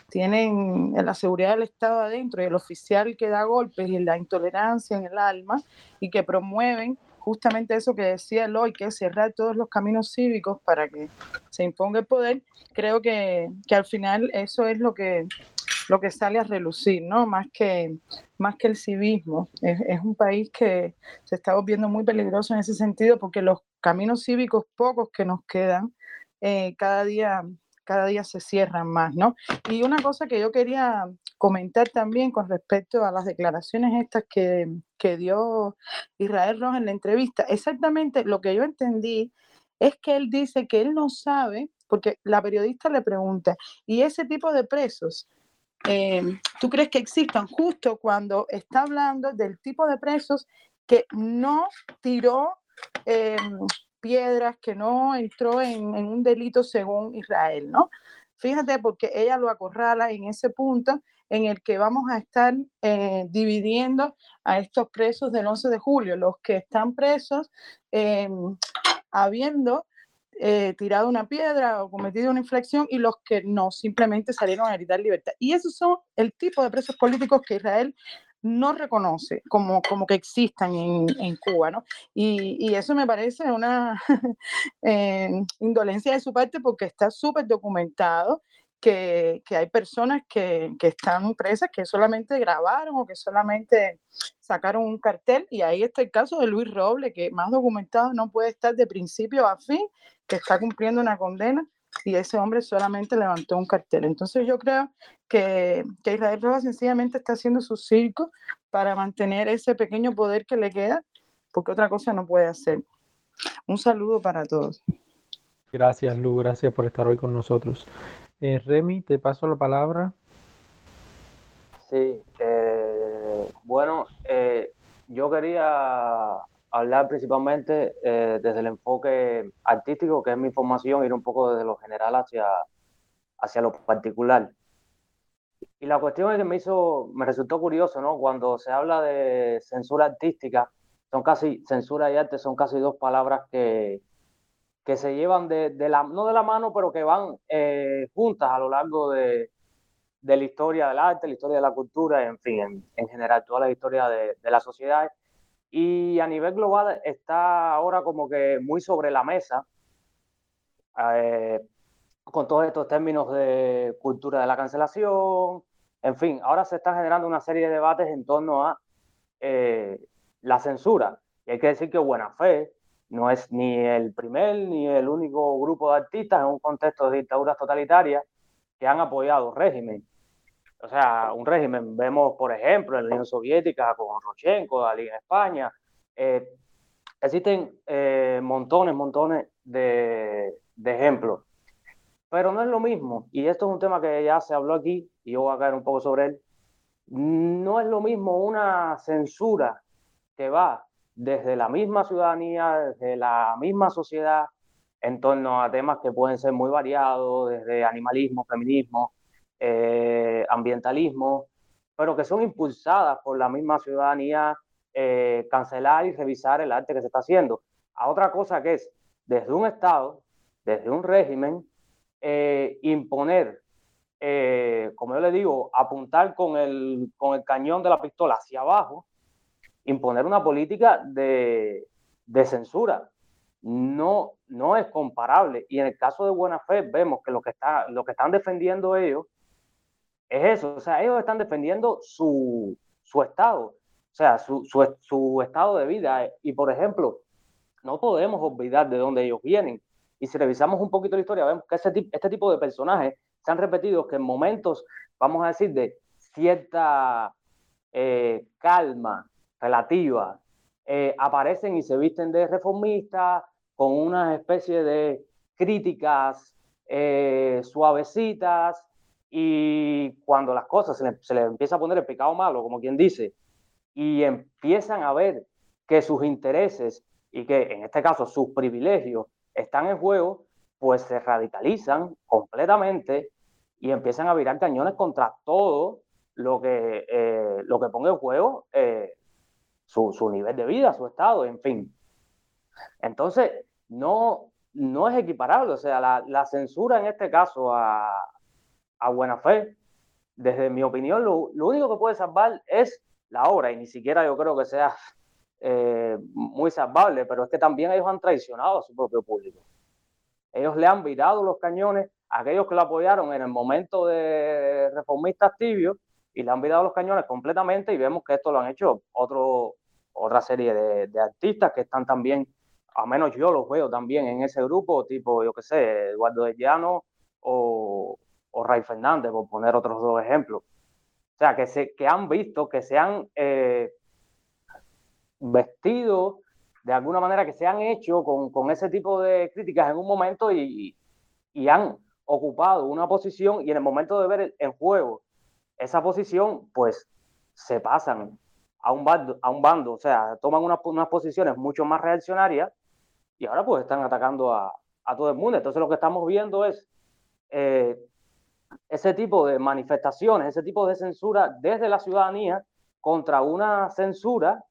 tienen la seguridad del Estado adentro y el oficial que da golpes y la intolerancia en el alma y que promueven justamente eso que decía Eloy, que es cerrar todos los caminos cívicos para que se imponga el poder, creo que, que al final eso es lo que lo que sale a relucir, ¿no? Más que, más que el civismo. Es, un país que se está volviendo muy peligroso en ese sentido porque los caminos cívicos pocos que nos quedan, eh, cada día cada día se cierran más, ¿no? Y una cosa que yo quería comentar también con respecto a las declaraciones estas que, que dio Israel Rojas en la entrevista, exactamente lo que yo entendí es que él dice que él no sabe, porque la periodista le pregunta, ¿y ese tipo de presos Em, ¿tú crees que existan justo cuando está hablando del tipo de presos que no tiró em, piedras, que no entró en, un delito según Israel, ¿no? Fíjate, porque ella lo acorrala en ese punto en el que vamos a estar eh, dividiendo a estos presos del 11 de julio, los que están presos em, habiendo eh, tirado una piedra o cometido una infracción y los que no, simplemente salieron a gritar libertad. Y esos son el tipo de presos políticos que Israel no reconoce como, como que existan en, en Cuba, ¿no? Y, y, eso me parece una eh, indolencia de su parte porque está súper documentado que, que, hay personas que, que, están presas que solamente grabaron o que solamente sacaron un cartel y ahí está el caso de Luis Roble, que más documentado no puede estar de principio a fin, que está cumpliendo una condena y ese hombre solamente levantó un cartel. Entonces yo creo que, que Israel Rojas sencillamente está haciendo su circo para mantener ese pequeño poder que le queda, porque otra cosa no puede hacer. Un saludo para todos. Gracias, Lu, gracias por estar hoy con nosotros. Eh, Remy, te paso la palabra. Sí, eh, bueno, eh, yo quería hablar principalmente desde el enfoque artístico, que es mi formación, ir un poco desde lo general hacia, hacia lo particular. Y la cuestión es que me hizo, me resultó curioso, ¿no? Cuando se habla de censura artística, son casi, censura y arte son casi dos palabras que, que se llevan de, la, no de la mano, pero que van eh, juntas a lo largo de, la historia del arte, la historia de la cultura, en fin, en, general, toda la historia de, la sociedad. Y a nivel global está ahora como que muy sobre la mesa, eh, con todos estos términos de cultura de la cancelación, en fin, ahora se está generando una serie de debates en torno a eh, la censura. Y hay que decir que buena fe, no es ni el primer ni el único grupo de artistas en un contexto de dictaduras totalitarias que han apoyado régimen. O sea, un régimen, vemos por ejemplo en la Unión Soviética con Rochenko, Dalí en España, eh, existen eh, montones, montones de, de ejemplos. Pero no es lo mismo, y esto es un tema que ya se habló aquí, y yo voy a caer un poco sobre él, no es lo mismo una censura que va desde la misma ciudadanía, desde la misma sociedad, en torno a temas que pueden ser muy variados, desde animalismo, feminismo, eh, ambientalismo, pero que son impulsadas por la misma ciudadanía eh, cancelar y revisar el arte que se está haciendo. A otra cosa que es, desde un Estado, desde un régimen, eh, imponer, como yo le digo, apuntar con el, con el cañón de la pistola hacia abajo imponer una política de, de censura. No, no es comparable. Y en el caso de Buena Fe vemos que lo que, está, lo que están defendiendo ellos es eso. O sea, ellos están defendiendo su, su estado, o sea, su, su, su estado de vida. Y por ejemplo, no podemos olvidar de dónde ellos vienen. Y si revisamos un poquito la historia, vemos que ese, este tipo de personajes se han repetido que en momentos, vamos a decir, de cierta eh, calma relativa, eh, aparecen y se visten de reformistas con una especie de críticas eh, suavecitas y cuando las cosas se le empieza a poner el pecado malo, como quien dice, y empiezan a ver que sus intereses y que en este caso sus privilegios están en juego, pues se radicalizan completamente y empiezan a virar cañones contra todo lo que, eh, lo que ponga en juego eh, su, su, nivel de vida, su estado, en fin. Entonces, no, no es equiparable, o sea, la, la censura en este caso a, a buena fe, desde mi opinión, lo, lo, único que puede salvar es la obra, y ni siquiera yo creo que sea eh, muy salvable, pero es que también ellos han traicionado a su propio público. Ellos le han virado los cañones a aquellos que lo apoyaron en el momento de reformistas tibios y le han virado los cañones completamente y vemos que esto lo han hecho otro, otra serie de, artistas que están también, a menos yo los veo también en ese grupo, tipo, yo qué sé, Eduardo de Llano o, o Ray Fernández, por poner otros dos ejemplos. O sea, que, se, que han visto, que se han eh, vestido de alguna manera, que se han hecho con, con ese tipo de críticas en un momento y, y, han ocupado una posición y en el momento de ver en juego esa posición, pues se pasan a un bando, a un bando o sea, toman unas, unas posiciones mucho más reaccionarias y ahora pues están atacando a, a todo el mundo. Entonces lo que estamos viendo es eh, ese tipo de manifestaciones, ese tipo de censura desde la ciudadanía contra una censura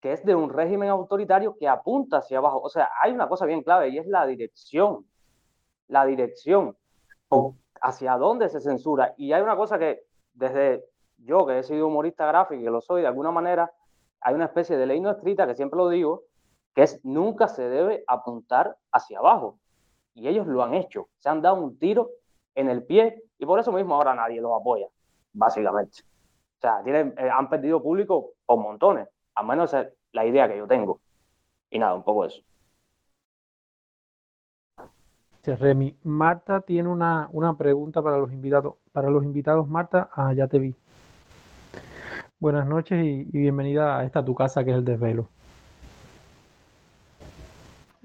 que es de un régimen autoritario que apunta hacia abajo. O sea, hay una cosa bien clave y es la dirección. La dirección. Hacia dónde se censura. Y hay una cosa que desde yo, que he sido humorista gráfico y que lo soy de alguna manera, hay una especie de ley no escrita que siempre lo digo, que es nunca se debe apuntar hacia abajo. Y ellos lo han hecho. Se han dado un tiro en el pie y por eso mismo ahora nadie los apoya, básicamente. O sea, tienen, eh, han perdido público por montones, al menos es la idea que yo tengo. Y nada, un poco eso. Remy. Marta tiene una, una, pregunta para los invitados. Para los invitados, Marta, ah, ya te vi. Buenas noches y, y bienvenida a esta tu casa que es el desvelo.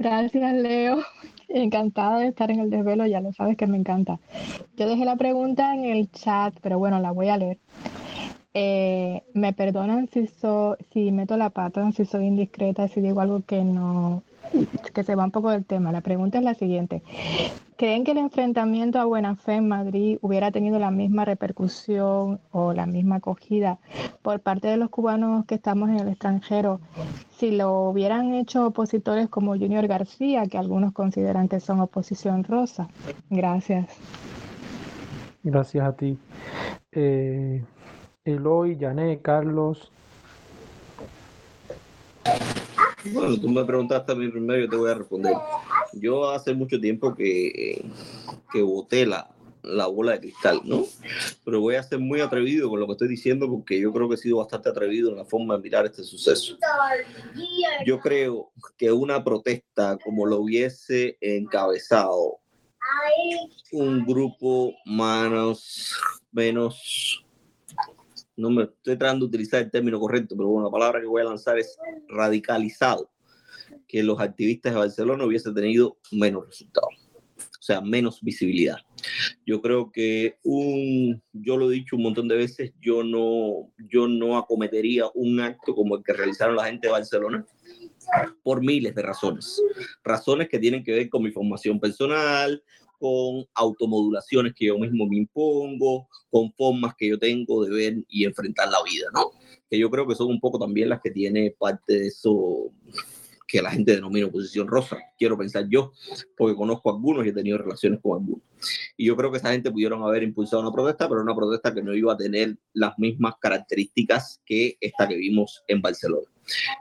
Gracias, Leo. Encantada de estar en el desvelo, ya lo sabes que me encanta. Yo dejé la pregunta en el chat, pero bueno, la voy a leer. Eh, me perdonan si, so, si meto la pata, si soy indiscreta, si digo algo que no, que se va un poco del tema. La pregunta es la siguiente. ¿Creen que el enfrentamiento a buena fe en Madrid hubiera tenido la misma repercusión o la misma acogida por parte de los cubanos que estamos en el extranjero si lo hubieran hecho opositores como Junior García, que algunos consideran que son oposición rosa? Gracias. Gracias a ti. Eh, Eloy, Jané, Carlos. Bueno, tú me preguntaste a mí primero, yo te voy a responder. Yo hace mucho tiempo que, que boté la, la bola de cristal, ¿no? Pero voy a ser muy atrevido con lo que estoy diciendo porque yo creo que he sido bastante atrevido en la forma de mirar este suceso. Yo creo que una protesta como lo hubiese encabezado un grupo menos, menos no me estoy tratando de utilizar el término correcto, pero bueno, la palabra que voy a lanzar es radicalizado, que los activistas de Barcelona hubiesen tenido menos resultados, o sea, menos visibilidad. Yo creo que un, yo lo he dicho un montón de veces, yo no, yo no acometería un acto como el que realizaron la gente de Barcelona por miles de razones. Razones que tienen que ver con mi formación personal, con automodulaciones que yo mismo me impongo, con formas que yo tengo de ver y enfrentar la vida, ¿no? Que yo creo que son un poco también las que tiene parte de eso que la gente denomina oposición rosa. Quiero pensar yo, porque conozco a algunos y he tenido relaciones con algunos. Y yo creo que esa gente pudieron haber impulsado una protesta, pero una protesta que no iba a tener las mismas características que esta que vimos en Barcelona.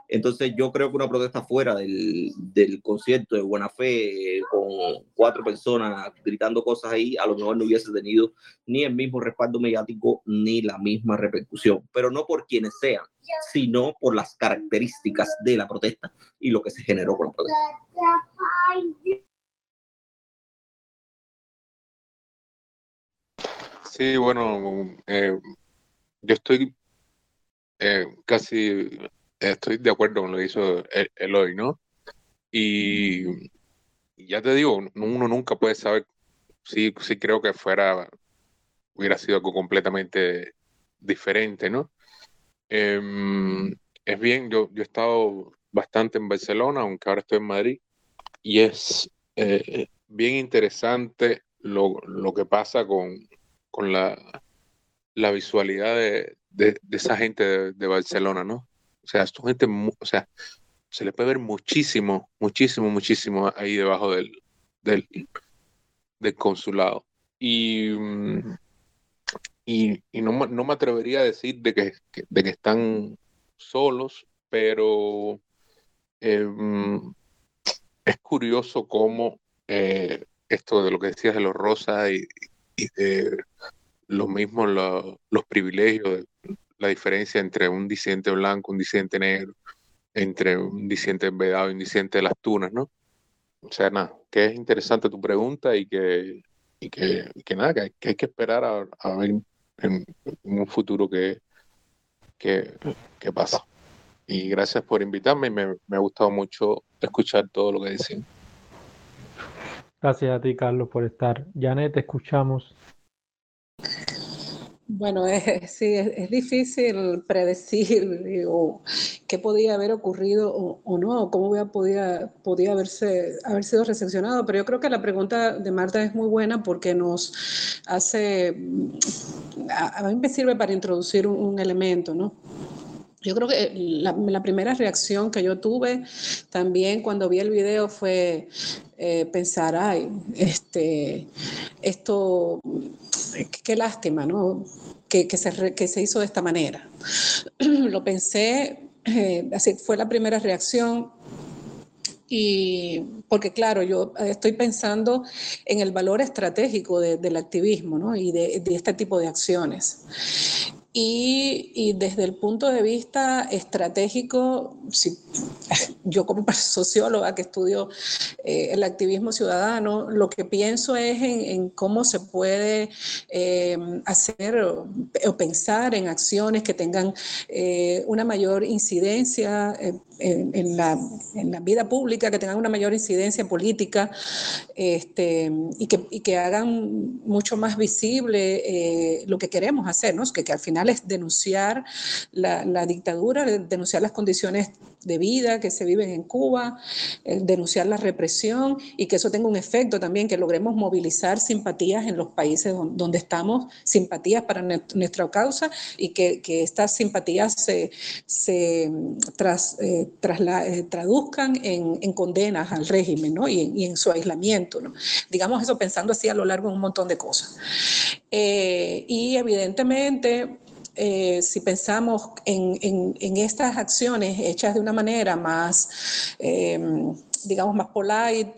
Entonces yo creo que una protesta fuera del, del concierto de Buena Fe, con cuatro personas gritando cosas ahí, a lo mejor no hubiese tenido ni el mismo respaldo mediático ni la misma repercusión, pero no por quienes sean, sino por las características de la protesta y lo que se generó con la protesta. Sí, bueno, eh, yo estoy eh, casi, estoy de acuerdo con lo que hizo Eloy, ¿no? Y, ya te digo, uno nunca puede saber si, si creo que fuera, hubiera sido algo completamente diferente, ¿no? Em, es bien, yo, yo he estado bastante en Barcelona, aunque ahora estoy en Madrid, y es eh, bien interesante lo, lo que pasa con, con la, la visualidad de, de, esa gente de, Barcelona, ¿no? O sea, esto gente, o sea, se le puede ver muchísimo, muchísimo, muchísimo ahí debajo del, del, del consulado. Y, mm, y, y no, no, me atrevería a decir de que, de que están solos, pero eh, mm, es curioso cómo eh, esto de lo que decías de los rosas y, y de los mismos los privilegios, la diferencia entre un disidente blanco, un disidente negro, entre un disidente vedado y un disidente de las tunas, ¿no? O sea, nada, que es interesante tu pregunta y que, y que, que nada, que hay, que esperar a, ver en, un futuro que, que, pasa. Y gracias por invitarme, me, me ha gustado mucho escuchar todo lo que decían. Gracias a ti, Carlos, por estar. Janet, te escuchamos. Bueno, es, sí, es, difícil predecir qué podía haber ocurrido o, no, cómo hubiera, podía, haberse, haber sido recepcionado, pero yo creo que la pregunta de Marta es muy buena porque nos hace, a, mí me sirve para introducir un, elemento, ¿no? Yo creo que la, primera reacción que yo tuve también cuando vi el video fue eh, pensar, ay, este, esto qué lástima, ¿no? Que, se, que se hizo de esta manera. Lo pensé, eh, así fue la primera reacción. Y porque claro, yo estoy pensando en el valor estratégico del activismo ¿no? y de, de este tipo de acciones. Y, desde el punto de vista estratégico, yo como socióloga que estudio eh, el activismo ciudadano, lo que pienso es en, cómo se puede eh, hacer o, pensar en acciones que tengan eh, una mayor incidencia en, la, en, la, vida pública, que tengan una mayor incidencia política este, y, que, y, que, hagan mucho más visible lo que queremos hacer, ¿no? que, que al final es denunciar la, la dictadura, denunciar las condiciones de vida que se viven en Cuba, eh, denunciar la represión y que eso tenga un efecto también, que logremos movilizar simpatías en los países donde, estamos, simpatías para nuestra causa y que, que estas simpatías se, se tras, eh, eh, traduzcan en, en, condenas al régimen ¿no? y, en, su aislamiento. ¿no? Digamos eso pensando así a lo largo de un montón de cosas. y evidentemente eh, si pensamos en, estas acciones hechas de una manera más, em, digamos, más polite,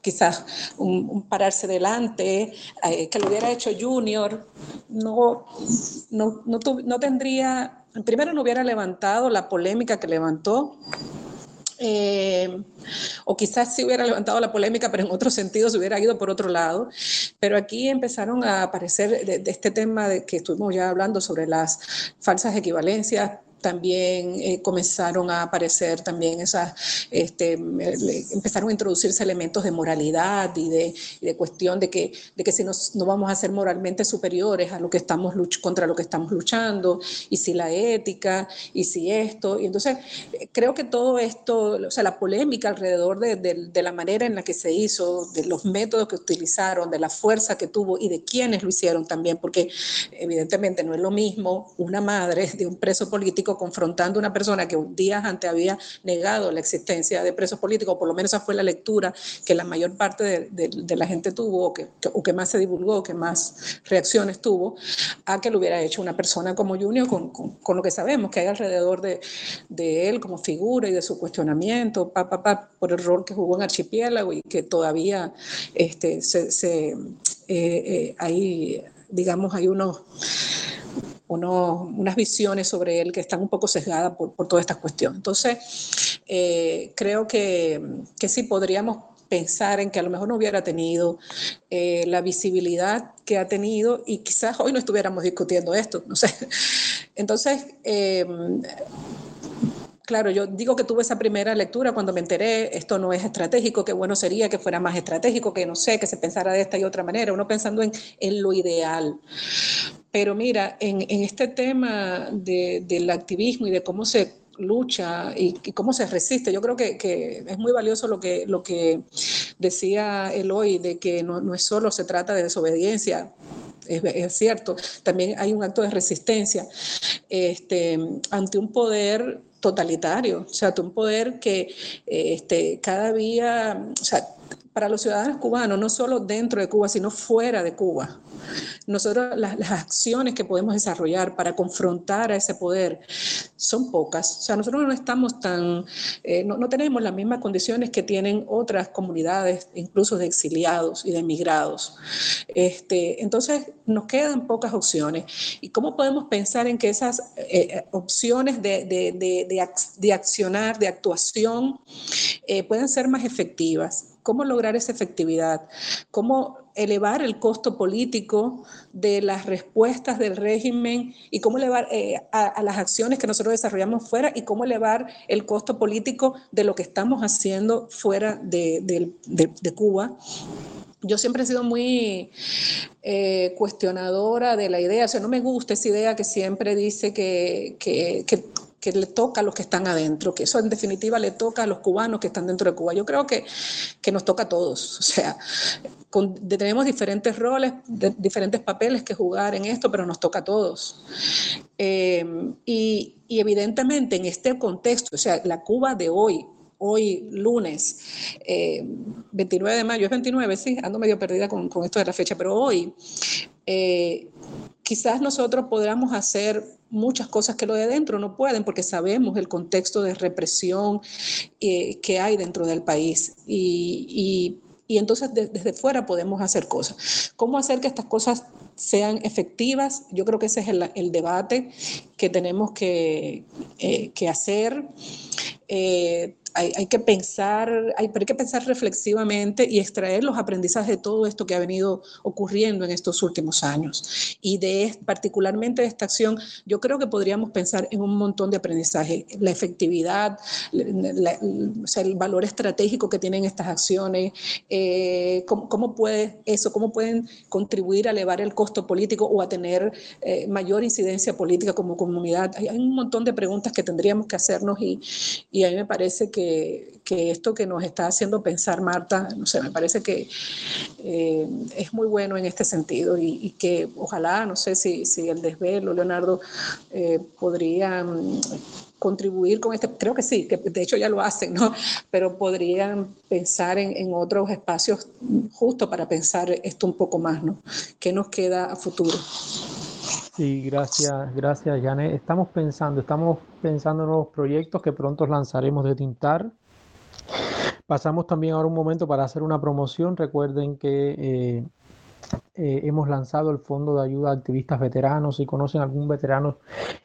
quizás un, pararse delante, eh, que lo hubiera hecho Junior, no, no, no tendría, primero no hubiera levantado la polémica que levantó eh, o quizás si hubiera levantado la polémica, pero en otro sentido se hubiera ido por otro lado. Pero aquí empezaron a aparecer de este tema de que estuvimos ya hablando sobre las falsas equivalencias, también eh, comenzaron a aparecer también esas, este, empezaron a introducirse elementos de moralidad y de, cuestión de que, de que si nos, no vamos a ser moralmente superiores a lo que estamos contra lo que estamos luchando, y si la ética, y si esto. Y entonces creo que todo esto, o sea, la polémica alrededor de, de la manera en la que se hizo, de los métodos que utilizaron, de la fuerza que tuvo y de quienes lo hicieron también, porque evidentemente no es lo mismo una madre de un preso político confrontando a una persona que días antes había negado la existencia de presos políticos, por lo menos esa fue la lectura que la mayor parte de, la gente tuvo, o que, o más se divulgó, que más reacciones tuvo, a que lo hubiera hecho una persona como Junior con, lo que sabemos que hay alrededor de, él como figura y de su cuestionamiento, pa, pa, por el rol que jugó en Archipiélago y que todavía este, eh, eh, hay, digamos, hay unos unas visiones sobre él que están un poco sesgadas por, por toda esta cuestión. Entonces, eh, creo que, que, sí podríamos pensar en que a lo mejor no hubiera tenido eh, la visibilidad que ha tenido y quizás hoy no estuviéramos discutiendo esto, no sé. Entonces, em, Claro, yo digo que tuve esa primera lectura cuando me enteré, esto no es estratégico, qué bueno sería que fuera más estratégico, que no sé, que se pensara de esta y otra manera, uno pensando en, en lo ideal. Pero mira, en, este tema del activismo y de cómo se lucha y, cómo se resiste. Yo creo que, es muy valioso lo que, decía Eloy, de que no, es solo se trata de desobediencia, es, cierto, también hay un acto de resistencia este, ante un poder totalitario, o sea, ante un poder que este, cada día, para los ciudadanos cubanos, no solo dentro de Cuba, sino fuera de Cuba. Nosotros las, acciones que podemos desarrollar para confrontar a ese poder son pocas. O sea, nosotros no estamos tan, eh, no, no, tenemos las mismas condiciones que tienen otras comunidades, incluso de exiliados y de emigrados. Este, entonces, nos quedan pocas opciones. ¿Y cómo podemos pensar en que esas eh, eh, opciones de, de, de, de, accionar, de actuación, pueden ser más efectivas? ¿Cómo lograr esa efectividad? ¿Cómo elevar el costo político de las respuestas del régimen y cómo elevar eh, a, las acciones que nosotros desarrollamos fuera y cómo elevar el costo político de lo que estamos haciendo fuera de, Cuba? Yo siempre he sido muy eh, cuestionadora de la idea, o sea, no me gusta esa idea que siempre dice que, que, que que le toca a los que están adentro, que eso en definitiva le toca a los cubanos que están dentro de Cuba. Yo creo que, que nos toca a todos, o sea, tenemos diferentes roles, diferentes papeles que jugar en esto, pero nos toca a todos. Em, y, evidentemente en este contexto, o sea, la Cuba de hoy, hoy lunes, 29 eh, de mayo, es 29, sí, ando medio perdida con, con esto de la fecha, pero hoy eh, quizás nosotros podamos hacer muchas cosas que lo de dentro no pueden porque sabemos el contexto de represión eh, que hay dentro del país y, entonces desde fuera podemos hacer cosas. ¿Cómo hacer que estas cosas sean efectivas? Yo creo que ese es el, debate que tenemos que, eh, que hacer hay, que pensar, hay, hay que pensar reflexivamente y extraer los aprendizajes de todo esto que ha venido ocurriendo en estos últimos años. Y de particularmente de esta acción, yo creo que podríamos pensar en un montón de aprendizaje, la efectividad, el valor estratégico que tienen estas acciones, eh, cómo, puede eso, cómo pueden contribuir a elevar el costo político o a tener eh, mayor incidencia política como comunidad. Hay, un montón de preguntas que tendríamos que hacernos y, y a mí me parece que que, esto que nos está haciendo pensar Marta, no sé, me parece que eh, es muy bueno en este sentido y, que ojalá, no sé si, si el desvelo, Leonardo, eh, podrían contribuir con este, creo que sí, que de hecho ya lo hacen, ¿no? Pero podrían pensar en, en otros espacios justo para pensar esto un poco más, ¿no? ¿Qué nos queda a futuro? Sí, gracias, gracias, Janet. Estamos pensando, estamos pensando en nuevos proyectos que pronto lanzaremos de Tintar. Pasamos también ahora un momento para hacer una promoción. Recuerden que eh, eh, hemos lanzado el Fondo de Ayuda a Activistas Veteranos. Si conocen algún veterano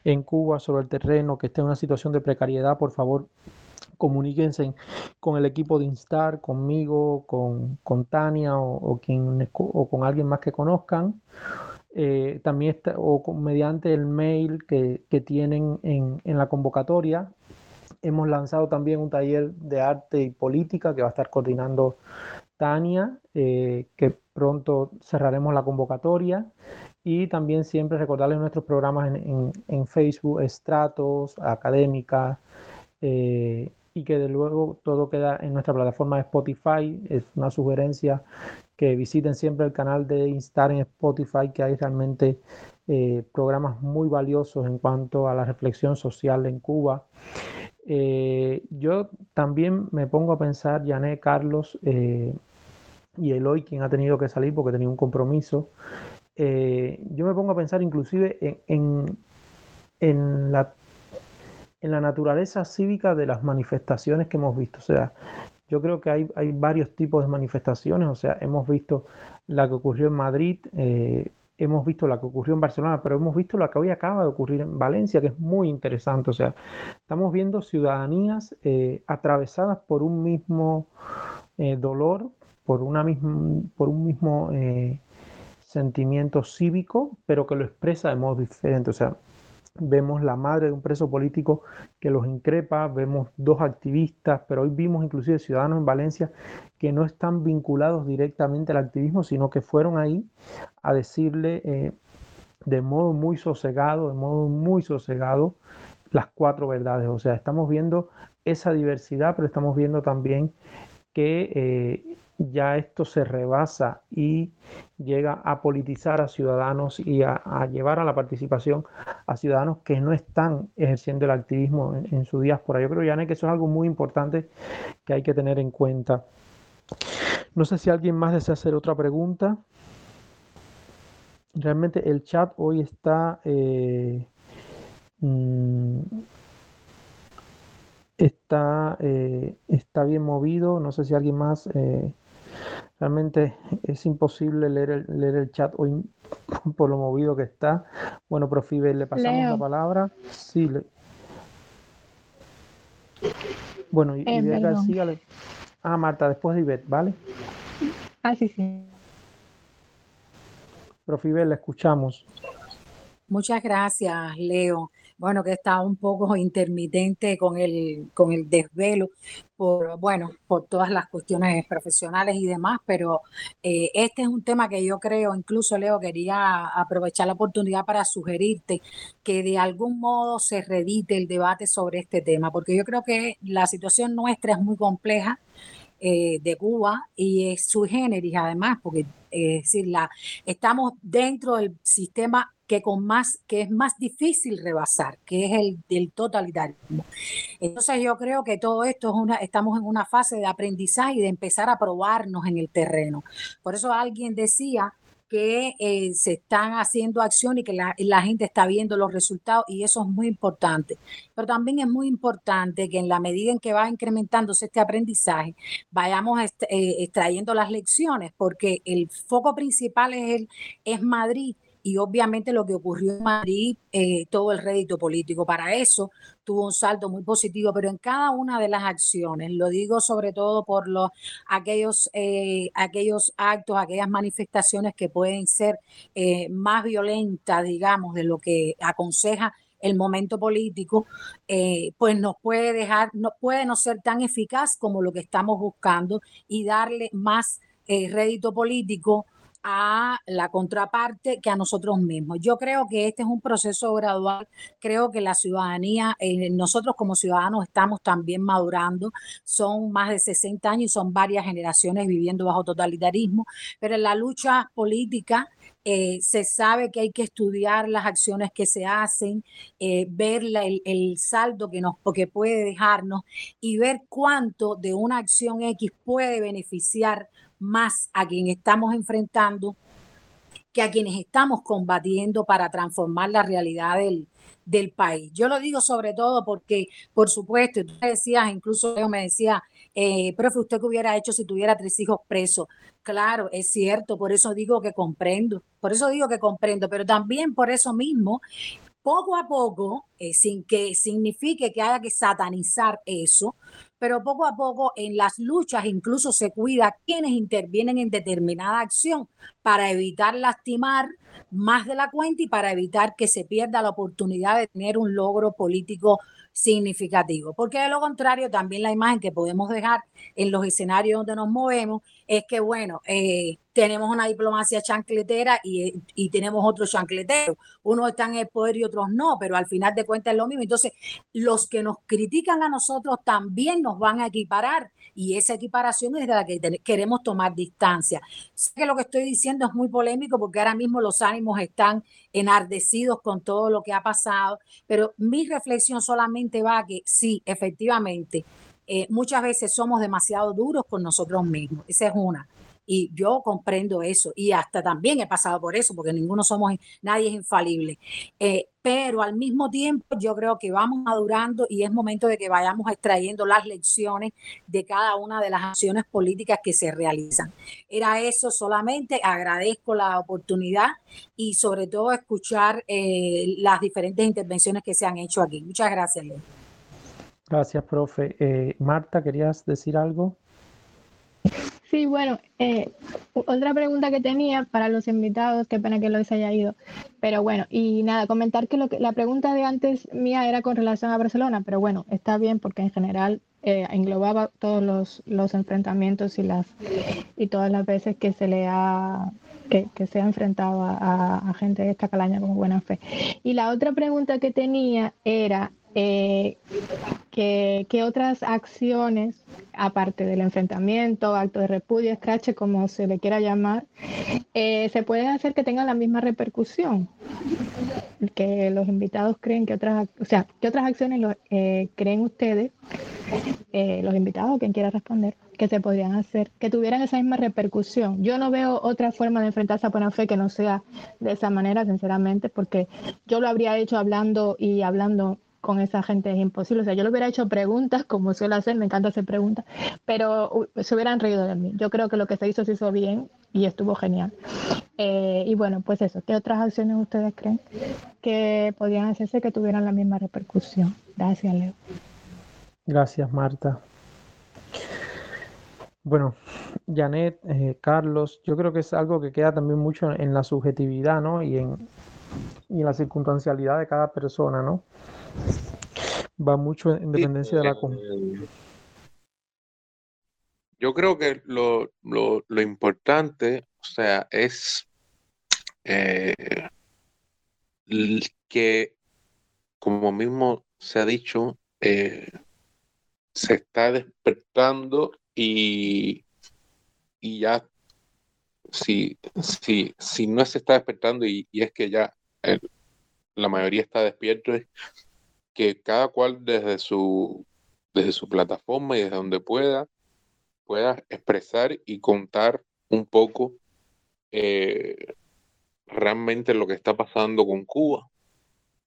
en Cuba sobre el terreno que esté en una situación de precariedad, por favor, comuníquense con el equipo de Instar, conmigo, con, con Tania o, quien, o con alguien más que conozcan eh, también está, o mediante el mail que, tienen en, la convocatoria. Hemos lanzado también un taller de arte y política que va a estar coordinando Tania, eh, que pronto cerraremos la convocatoria. Y también siempre recordarles nuestros programas en, Facebook, Estratos, Académica, eh, y que de luego todo queda en nuestra plataforma Spotify. Es una sugerencia que visiten siempre el canal de Instar en Spotify, que ahí realmente eh, programas muy valiosos en cuanto a la reflexión social en Cuba. Eh, yo también me pongo a pensar, Jané, Carlos y Eloy, quien ha tenido que salir porque tenía un compromiso, yo me pongo a pensar inclusive en, en, la, en la naturaleza cívica de las manifestaciones que hemos visto. O sea, yo creo que hay, varios tipos de manifestaciones, o sea, hemos visto la que ocurrió en Madrid, eh, hemos visto la que ocurrió en Barcelona, pero hemos visto la que hoy acaba de ocurrir en Valencia, que es muy interesante. O sea, estamos viendo ciudadanías eh, atravesadas por un mismo eh, dolor, por, una misma, por un mismo sentimiento cívico, pero que lo expresa de modo diferente. O sea, vemos la madre de un preso político que los increpa, vemos dos activistas, pero hoy vimos inclusive ciudadanos en Valencia que no están vinculados directamente al activismo, sino que fueron ahí a decirle eh, de modo muy sosegado, de modo muy sosegado, las cuatro verdades. O sea, estamos viendo esa diversidad, pero estamos viendo también que eh, ya esto se rebasa y llega a politizar a ciudadanos y a, llevar a la participación a ciudadanos que no están ejerciendo el activismo en, su diáspora. Yo creo, Yane, que eso es algo muy importante que hay que tener en cuenta. No sé si alguien más desea hacer otra pregunta. Realmente el chat hoy está... Eh, mm, está, eh, está bien movido. No sé si alguien más eh, Realmente es imposible leer el, leer el chat hoy por lo movido que está. Bueno, profe, le pasamos la palabra. Sí. Le... Bueno, y, eh, sígale. Ah, Marta, después de Ivette, ¿vale? Ah, sí, sí. Profe, le escuchamos. Muchas gracias, Leo bueno, que está un poco intermitente con el, con el desvelo por, bueno, por todas las cuestiones profesionales y demás, pero eh, este es un tema que yo creo, incluso Leo, quería aprovechar la oportunidad para sugerirte que de algún modo se redite el debate sobre este tema, porque yo creo que la situación nuestra es muy compleja. Eh, de Cuba y es su generis además, porque eh, es decir, la, estamos dentro del sistema que con más que es más difícil rebasar, que es el del totalitarismo. Entonces yo creo que todo esto es una estamos en una fase de aprendizaje y de empezar a probarnos en el terreno. Por eso alguien decía que eh, se están haciendo acción y que la, gente está viendo los resultados y eso es muy importante. Pero también es muy importante que en la medida en que va incrementándose este aprendizaje, vayamos eh, extrayendo las lecciones, porque el foco principal es, el, es Madrid y obviamente lo que ocurrió en Madrid, eh, todo el rédito político. Para eso tuvo un salto muy positivo, pero en cada una de las acciones, lo digo sobre todo por los, aquellos, eh, aquellos actos, aquellas manifestaciones que pueden ser eh, más violentas, digamos, de lo que aconseja el momento político, pues nos puede dejar, no puede no ser tan eficaz como lo que estamos buscando y darle más rédito político a la contraparte que a nosotros mismos. Yo creo que este es un proceso gradual, creo que la ciudadanía, eh, nosotros como ciudadanos estamos también madurando, son más de 60 años y son varias generaciones viviendo bajo totalitarismo, pero en la lucha política eh, se sabe que hay que estudiar las acciones que se hacen, eh, ver el, saldo que, nos, que puede dejarnos y ver cuánto de una acción X puede beneficiar más a quien estamos enfrentando que a quienes estamos combatiendo para transformar la realidad del, del país. Yo lo digo sobre todo porque, por supuesto, tú decías, incluso yo me decía, eh, profe, ¿usted qué hubiera hecho si tuviera tres hijos presos? Claro, es cierto, por eso digo que comprendo, por eso digo que comprendo, pero también por eso mismo poco a poco, eh, sin que signifique que haya que satanizar eso, pero poco a poco en las luchas incluso se cuida quienes intervienen en determinada acción para evitar lastimar más de la cuenta y para evitar que se pierda la oportunidad de tener un logro político significativo. Porque de lo contrario, también la imagen que podemos dejar en los escenarios donde nos movemos es que, bueno, eh, tenemos una diplomacia chancletera y, y, tenemos otro chancletero. Unos están en el poder y otros no, pero al final de cuentas es lo mismo. Entonces, los que nos critican a nosotros también nos nos van a equiparar y esa equiparación es de la que queremos tomar distancia. Sé que lo que estoy diciendo es muy polémico porque ahora mismo los ánimos están enardecidos con todo lo que ha pasado, pero mi reflexión solamente va a que sí, efectivamente, eh, muchas veces somos demasiado duros con nosotros mismos. Esa es una y yo comprendo eso y hasta también he pasado por eso porque ninguno somos, nadie es infalible. Eh, pero al mismo tiempo yo creo que vamos madurando y es momento de que vayamos extrayendo las lecciones de cada una de las acciones políticas que se realizan. Era eso solamente, agradezco la oportunidad y sobre todo escuchar eh, las diferentes intervenciones que se han hecho aquí. Muchas gracias, Leo. Gracias, profe. Eh, Marta, ¿querías decir algo? Sí, bueno, eh, otra pregunta que tenía para los invitados, qué pena que Lois haya ido, pero bueno, y nada, comentar que, lo que la pregunta de antes mía era con relación a Barcelona, pero bueno, está bien porque en general eh, englobaba todos los, los, enfrentamientos y, las, y todas las veces que se le ha, que, se ha enfrentado a, gente de esta calaña con buena fe. Y la otra pregunta que tenía era eh, ¿qué, otras acciones, aparte del enfrentamiento, acto de repudio, escrache, como se le quiera llamar, eh, se pueden hacer que tengan la misma repercusión? Que los invitados creen que otras, o sea, ¿qué otras acciones eh, creen ustedes, eh, los invitados, quien quiera responder, que se podrían hacer, que tuvieran esa misma repercusión? Yo no veo otra forma de enfrentarse a buena fe que no sea de esa manera, sinceramente, porque yo lo habría hecho hablando y hablando con esa gente es imposible. O sea, yo le hubiera hecho preguntas, como suelo hacer, me encanta hacer preguntas, pero se hubieran reído de mí. Yo creo que lo que se hizo se hizo bien y estuvo genial. Eh, y bueno, pues eso, ¿qué otras acciones ustedes creen que podían hacerse que tuvieran la misma repercusión? Gracias, Leo. Gracias, Marta. Bueno, Janet, eh, Carlos, yo creo que es algo que queda también mucho en la subjetividad, ¿no? Y en, y en la circunstancialidad de cada persona, ¿no? Va mucho en dependencia de la eh, Yo creo que lo, lo, importante, o sea, es eh, que, como mismo se ha dicho, eh, se está despertando y, y ya, si, si, si no se está despertando y, y es que ya la mayoría está despierto, que cada cual desde su, desde su plataforma y desde donde pueda, pueda expresar y contar un poco eh, realmente lo que está pasando con Cuba,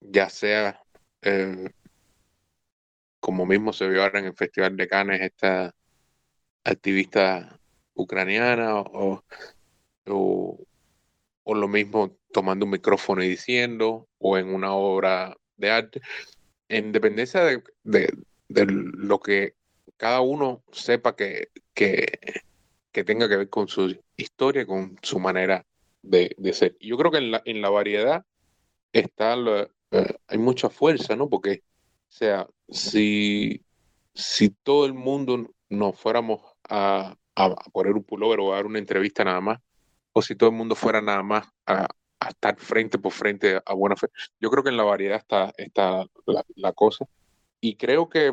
ya sea eh, como mismo se vio ahora en el Festival de Cannes esta activista ucraniana o, o, o lo mismo tomando un micrófono y diciendo, o en una obra de arte, en dependencia de, lo que cada uno sepa que, que, tenga que ver con su historia, con su manera de, ser. Y yo creo que en la, en la variedad está eh, hay mucha fuerza, ¿no? Porque, o sea, si, si todo el mundo nos fuéramos a, a poner un pullover o a dar una entrevista nada más, o si todo el mundo fuera nada más a, estar frente por frente a buena fe. Yo creo que en la variedad está, está la, cosa. Y creo que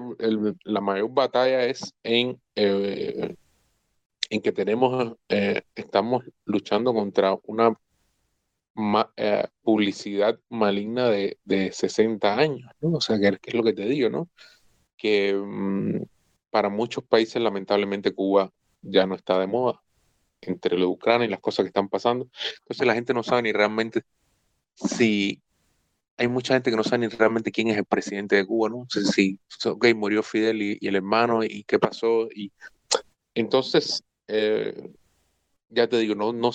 la mayor batalla es en, eh, en que tenemos, eh, estamos luchando contra una eh, publicidad maligna de, de 60 años, ¿no? O sea, que, es lo que te digo, ¿no? Que mm, para muchos países, lamentablemente, Cuba ya no está de moda entre de Ucrania y las cosas que están pasando. Entonces la gente no sabe ni realmente si hay mucha gente que no sabe ni realmente quién es el presidente de Cuba, ¿no? Si, ok, murió Fidel y, el hermano y qué pasó. Y entonces, eh, ya te digo, no, no,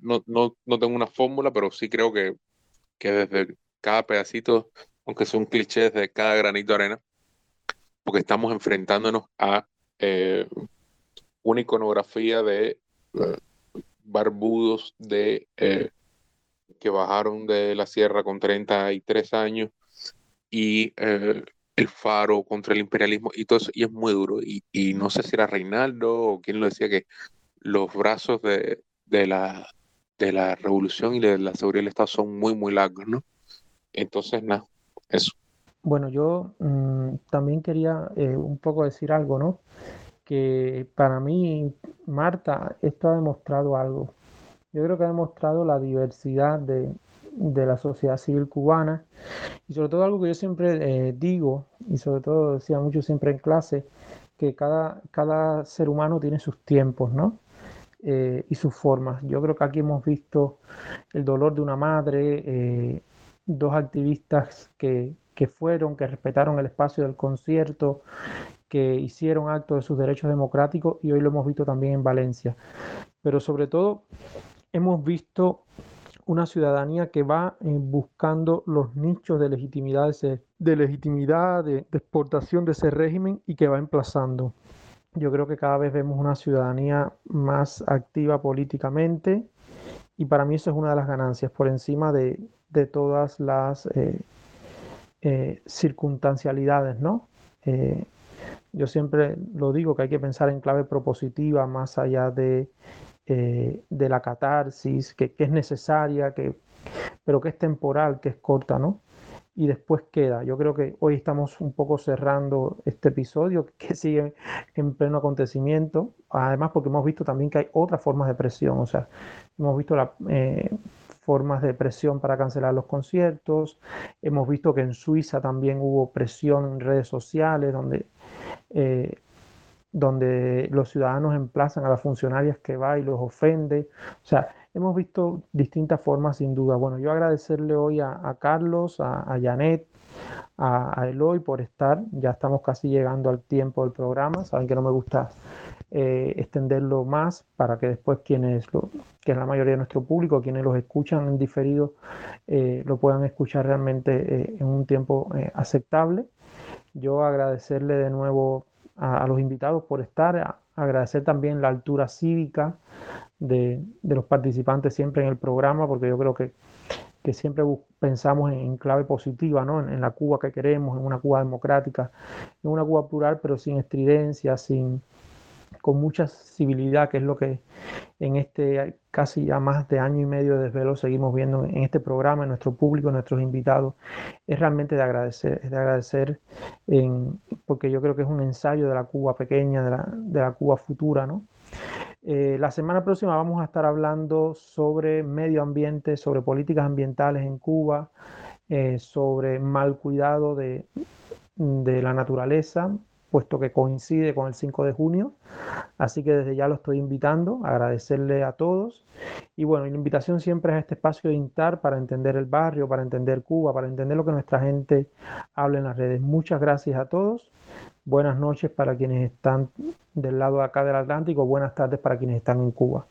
no, no, no tengo una fórmula, pero sí creo que, que desde cada pedacito, aunque sea un cliché, desde cada granito de arena, porque estamos enfrentándonos a eh, una iconografía de barbudos de eh, que bajaron de la sierra con 33 años y eh, el faro contra el imperialismo y todo eso, y es muy duro. Y, no sé si era Reinaldo o quien lo decía que los brazos de, la, de la revolución y de la seguridad del Estado son muy, muy largos, ¿no? Entonces, nada, eso. bueno, yo mm, también quería eh, un poco decir algo, ¿no? Que para mí, Marta, esto ha demostrado algo. Yo creo que ha demostrado la diversidad de, la sociedad civil cubana y sobre todo algo que yo siempre eh, digo y sobre todo decía mucho siempre en clase, que cada, cada ser humano tiene sus tiempos, ¿no? Eh, y sus formas. Yo creo que aquí hemos visto el dolor de una madre, dos activistas que, que fueron, que respetaron el espacio del concierto, que hicieron acto de sus derechos democráticos y hoy lo hemos visto también en Valencia. Pero sobre todo hemos visto una ciudadanía que va eh, buscando los nichos de legitimidad, de, legitimidad, de, exportación de ese régimen y que va emplazando. Yo creo que cada vez vemos una ciudadanía más activa políticamente y para mí eso es una de las ganancias por encima de, todas las eh, eh, circunstancialidades, ¿no? Eh, yo siempre lo digo que hay que pensar en clave propositiva más allá de, eh, de la catarsis, que, es necesaria, que, pero que es temporal, que es corta, ¿no? Y después queda. Yo creo que hoy estamos un poco cerrando este episodio que sigue en pleno acontecimiento, además porque hemos visto también que hay otras formas de presión, o sea, hemos visto la formas de presión para cancelar los conciertos. Hemos visto que en Suiza también hubo presión en redes sociales donde, eh, donde los ciudadanos emplazan a las funcionarias que va y los ofende. O sea, hemos visto distintas formas sin duda. Bueno, yo agradecerle hoy a, Carlos, a, Janet, a, Eloy por estar. Ya estamos casi llegando al tiempo del programa. Saben que no me gusta eh, extenderlo más para que después quienes, lo, que es la mayoría de nuestro público, quienes los escuchan en diferido, eh, lo puedan escuchar realmente en un tiempo aceptable. Yo agradecerle de nuevo a, los invitados por estar, agradecer también la altura cívica de, los participantes siempre en el programa, porque yo creo que, que siempre pensamos en, clave positiva, ¿no? En, en, la Cuba que queremos, en una Cuba democrática, en una Cuba plural, pero sin estridencia, sin, con mucha civilidad, que es lo que en este casi ya más de año y medio de desvelo seguimos viendo en este programa, en nuestro público, en nuestros invitados, es realmente de agradecer, es de agradecer en, porque yo creo que es un ensayo de la Cuba pequeña, de la, de la Cuba futura, ¿no? Eh, la semana próxima vamos a estar hablando sobre medio ambiente, sobre políticas ambientales en Cuba, eh, sobre mal cuidado de, de la naturaleza, puesto que coincide con el 5 de junio. Así que desde ya lo estoy invitando, agradecerle a todos. Y bueno, la invitación siempre es este espacio de INTAR para entender el barrio, para entender Cuba, para entender lo que nuestra gente habla en las redes. Muchas gracias a todos. Buenas noches para quienes están del lado de acá del Atlántico. Buenas tardes para quienes están en Cuba.